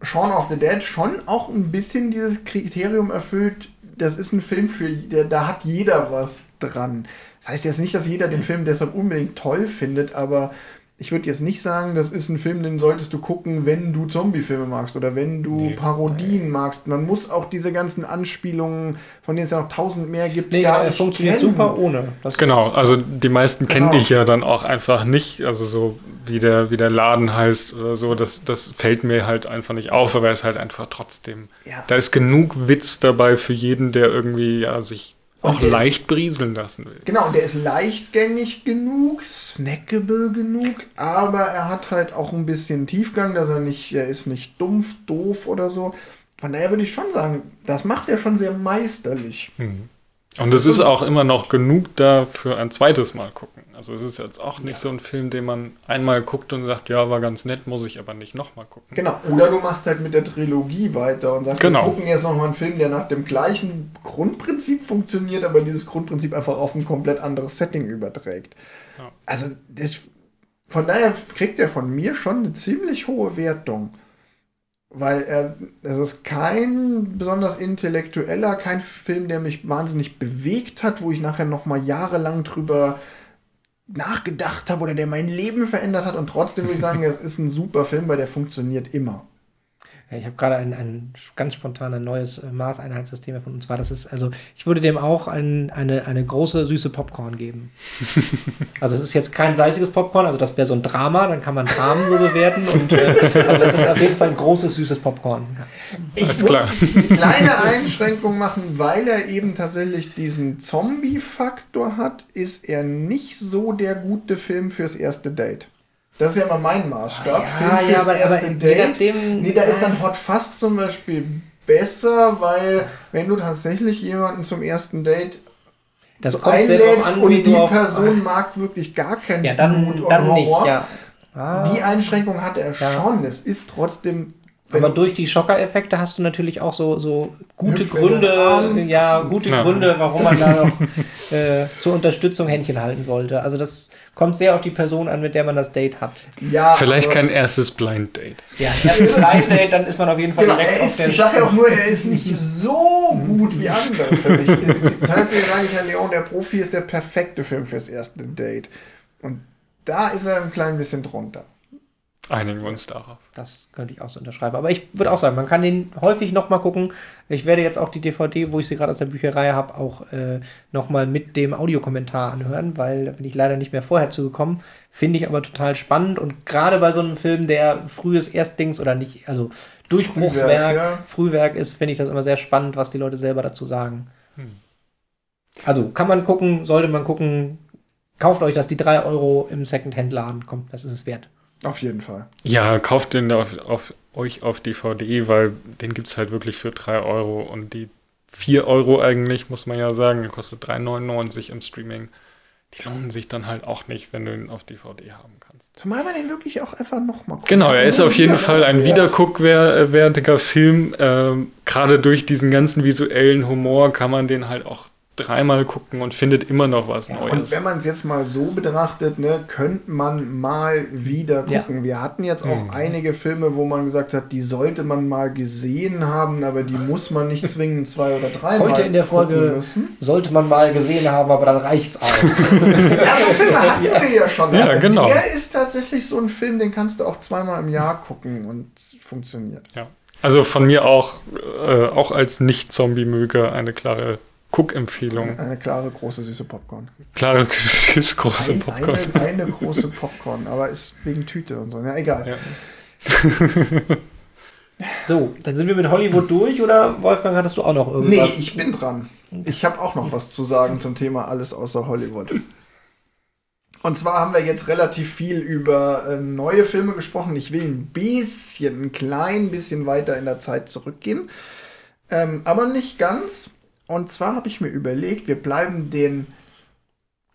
Shaun of the Dead schon auch ein bisschen dieses Kriterium erfüllt. Das ist ein Film für, der, da hat jeder was dran. Das heißt jetzt nicht, dass jeder den Film deshalb unbedingt toll findet, aber ich würde jetzt nicht sagen, das ist ein Film, den solltest du gucken, wenn du Zombie-Filme magst oder wenn du nee. Parodien magst. Man muss auch diese ganzen Anspielungen, von denen es ja noch tausend mehr gibt, nee, gar nicht funktioniert kennen. super ohne. Das genau, also die meisten genau. kenne ich ja dann auch einfach nicht. Also so wie der, wie der Laden heißt oder so, das, das fällt mir halt einfach nicht auf, aber er ist halt einfach trotzdem. Ja. Da ist genug Witz dabei für jeden, der irgendwie ja, sich auch leicht ist, brieseln lassen will. Genau, und der ist leichtgängig genug, snackable genug, aber er hat halt auch ein bisschen Tiefgang, dass er nicht, er ist nicht dumpf, doof oder so. Von daher würde ich schon sagen, das macht er schon sehr meisterlich. Mhm. Und es ist auch immer noch genug da für ein zweites Mal gucken. Also es ist jetzt auch nicht ja. so ein Film, den man einmal guckt und sagt, ja, war ganz nett, muss ich aber nicht nochmal gucken. Genau. Oder du machst halt mit der Trilogie weiter und sagst, genau. wir gucken jetzt nochmal einen Film, der nach dem gleichen Grundprinzip funktioniert, aber dieses Grundprinzip einfach auf ein komplett anderes Setting überträgt. Ja. Also das, von daher kriegt er von mir schon eine ziemlich hohe Wertung weil er, es ist kein besonders intellektueller, kein Film, der mich wahnsinnig bewegt hat, wo ich nachher noch mal jahrelang drüber nachgedacht habe oder der mein Leben verändert hat und trotzdem würde ich sagen, es ist ein super Film, weil der funktioniert immer. Ja, ich habe gerade ein, ein ganz spontan ein neues äh, Maßeinheitssystem erfunden. Und zwar, das ist, also ich würde dem auch ein, eine, eine große süße Popcorn geben. also es ist jetzt kein salziges Popcorn, also das wäre so ein Drama, dann kann man Dramen so bewerten. Und, äh, aber das ist auf jeden Fall ein großes süßes Popcorn. Ich Alles muss klar. eine kleine Einschränkung machen, weil er eben tatsächlich diesen Zombie-Faktor hat, ist er nicht so der gute Film fürs erste Date. Das ist ja immer mein Maßstab. Ja, Film ja, aber, erste aber Date. Nachdem, nee, da ist dann Hot Fast zum Beispiel besser, weil wenn du tatsächlich jemanden zum ersten Date das einlädst an, und die Person ach. mag wirklich gar keinen ja, dann, Blut dann Horror, nicht, ja. Ah. Die Einschränkung hat er ja. schon. Es ist trotzdem aber durch die Schocker-Effekte hast du natürlich auch so, so gute Gründe, ja, gute ja. Gründe, warum man da noch äh, zur Unterstützung Händchen halten sollte. Also das kommt sehr auf die Person an, mit der man das Date hat. Ja, Vielleicht kein erstes Blind Date. Ja, erstes Blind Date, dann ist man auf jeden Fall genau, direkt ist, auf der Ich sage ja auch nur, er ist nicht so gut wie andere für mich. Zum Beispiel sage ich ja, Leon, der Profi ist der perfekte Film fürs erste Date. Und da ist er ein klein bisschen drunter. Einigen wir uns darauf. Das könnte ich auch so unterschreiben. Aber ich würde auch sagen, man kann den häufig nochmal gucken. Ich werde jetzt auch die DVD, wo ich sie gerade aus der Bücherei habe, auch äh, nochmal mit dem Audiokommentar anhören, weil da bin ich leider nicht mehr vorher zugekommen. Finde ich aber total spannend und gerade bei so einem Film, der frühes Erstdings oder nicht, also Durchbruchswerk, Frühwerk, ja. Frühwerk ist, finde ich das immer sehr spannend, was die Leute selber dazu sagen. Also kann man gucken, sollte man gucken. Kauft euch das, die 3 Euro im Secondhand-Laden. Kommt, das ist es wert. Auf jeden Fall. Ja, kauft den auf, auf euch auf DVD, weil den gibt es halt wirklich für 3 Euro und die 4 Euro eigentlich, muss man ja sagen, kostet 3,99 im Streaming. Die lohnen sich dann halt auch nicht, wenn du ihn auf DVD haben kannst. Zumal man den wirklich auch einfach nochmal guckt. Genau, er ist auf jeden Fall ein wiederguckwertiger Film. Ähm, Gerade durch diesen ganzen visuellen Humor kann man den halt auch dreimal gucken und findet immer noch was Und Neues. wenn man es jetzt mal so betrachtet, ne, könnte man mal wieder Ja. gucken. Wir hatten jetzt auch Mhm. einige Filme, wo man gesagt hat, die sollte man mal gesehen haben, aber die muss man nicht zwingend zwei oder drei Heute Mal in der gucken Folge müssen. sollte man mal gesehen haben, aber dann reicht's auch. Ja, so Filme hatten wir ja schon. Ja, genau. Der ist tatsächlich so ein Film, den kannst du auch zweimal im Jahr gucken und funktioniert. Ja. Also von mir auch, äh, auch als Nicht-Zombie-Möger eine klare Cook-Empfehlung. Eine klare, große, süße Popcorn. Klare, große Ein, Popcorn. eine, eine große Popcorn, aber ist wegen Tüte und so. Ja, egal. Ja. So, dann sind wir mit Hollywood durch oder Wolfgang, hattest du auch noch Nee, irgendwas? ich bin dran. Ich habe auch noch was zu sagen zum Thema alles außer Hollywood. Und zwar haben wir jetzt relativ viel über äh, neue Filme gesprochen. Ich will ein bisschen, ein klein bisschen weiter in der Zeit zurückgehen. Ähm, aber nicht ganz. Und zwar habe ich mir überlegt, wir bleiben den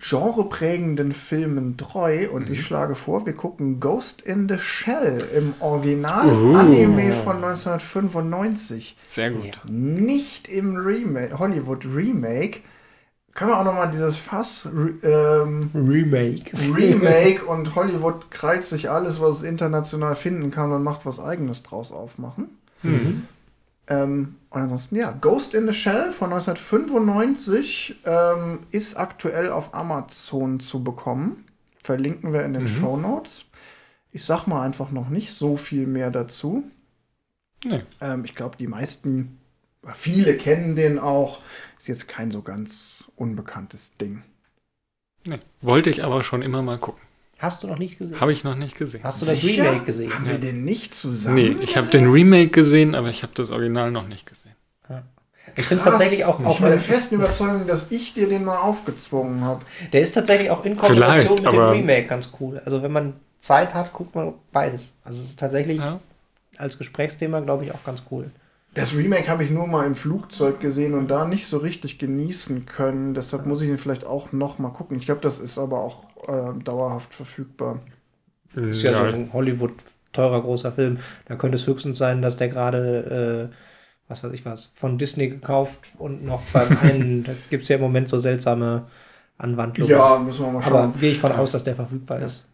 genreprägenden Filmen treu und ich schlage vor, wir gucken Ghost in the Shell im Original-Anime von 1995 Sehr gut. nicht im Remake, Hollywood Remake. Können wir auch nochmal dieses Fass re- ähm, Remake. Remake und Hollywood krallt sich alles, was es international finden kann und macht was eigenes draus aufmachen. Mhm. Ähm, und ansonsten, ja, Ghost in the Shell von 1995 ähm, ist aktuell auf Amazon zu bekommen. Verlinken wir in den Show Notes. Ich sag mal einfach noch nicht so viel mehr dazu. Nee. Ähm, ich glaube, die meisten, viele kennen den auch. Ist jetzt kein so ganz unbekanntes Ding. Nee. Wollte ich aber schon immer mal gucken. Hast du noch nicht gesehen? Habe ich noch nicht gesehen. Hast du das Sicher? Remake gesehen? Haben wir den nicht zusammen? Nee, ich habe den Remake gesehen, aber ich habe das Original noch nicht gesehen. Ich finde es tatsächlich auch Auf meine nicht. festen Überzeugung, dass ich dir den mal aufgezwungen habe. Der ist tatsächlich auch in Kombination Vielleicht, mit dem Remake ganz cool. Also wenn man Zeit hat, guckt man beides. Also es ist tatsächlich Ja. als Gesprächsthema, glaube ich, auch ganz cool. Das Remake habe ich nur mal im Flugzeug gesehen und da nicht so richtig genießen können. Deshalb muss ich ihn vielleicht auch noch mal gucken. Ich glaube, das ist aber auch äh, dauerhaft verfügbar. Ist ja, so ein Hollywood teurer großer Film. Da könnte es höchstens sein, dass der gerade, äh, was weiß ich was, von Disney gekauft und noch beim einen, da gibt es ja im Moment so seltsame Anwandlungen. Ja, müssen wir mal schauen. Aber gehe ich von aus, dass der verfügbar ist.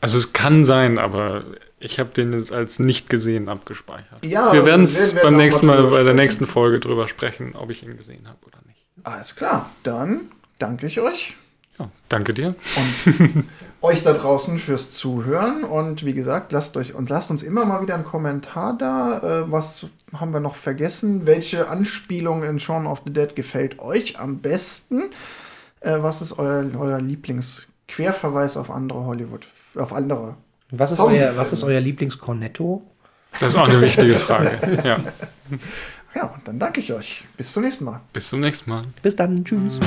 Also es kann sein, aber ich habe den jetzt als nicht gesehen abgespeichert. Ja, wir werden es beim nächsten Mal bei der nächsten Folge drüber sprechen, ob ich ihn gesehen habe oder nicht. Alles klar, dann danke ich euch. Ja, danke dir. euch da draußen fürs Zuhören und wie gesagt, lasst euch und lasst uns immer mal wieder einen Kommentar da. Äh, was haben wir noch vergessen? Welche Anspielung in Shaun of the Dead gefällt euch am besten? Äh, was ist euer, euer Lieblingsquerverweis auf andere Hollywood, auf andere? Was ist, euer, was ist euer Lieblingscornetto? Das ist auch eine wichtige Frage. Ja. Ja, und dann danke ich euch. Bis zum nächsten Mal. Bis zum nächsten Mal. Bis dann, tschüss.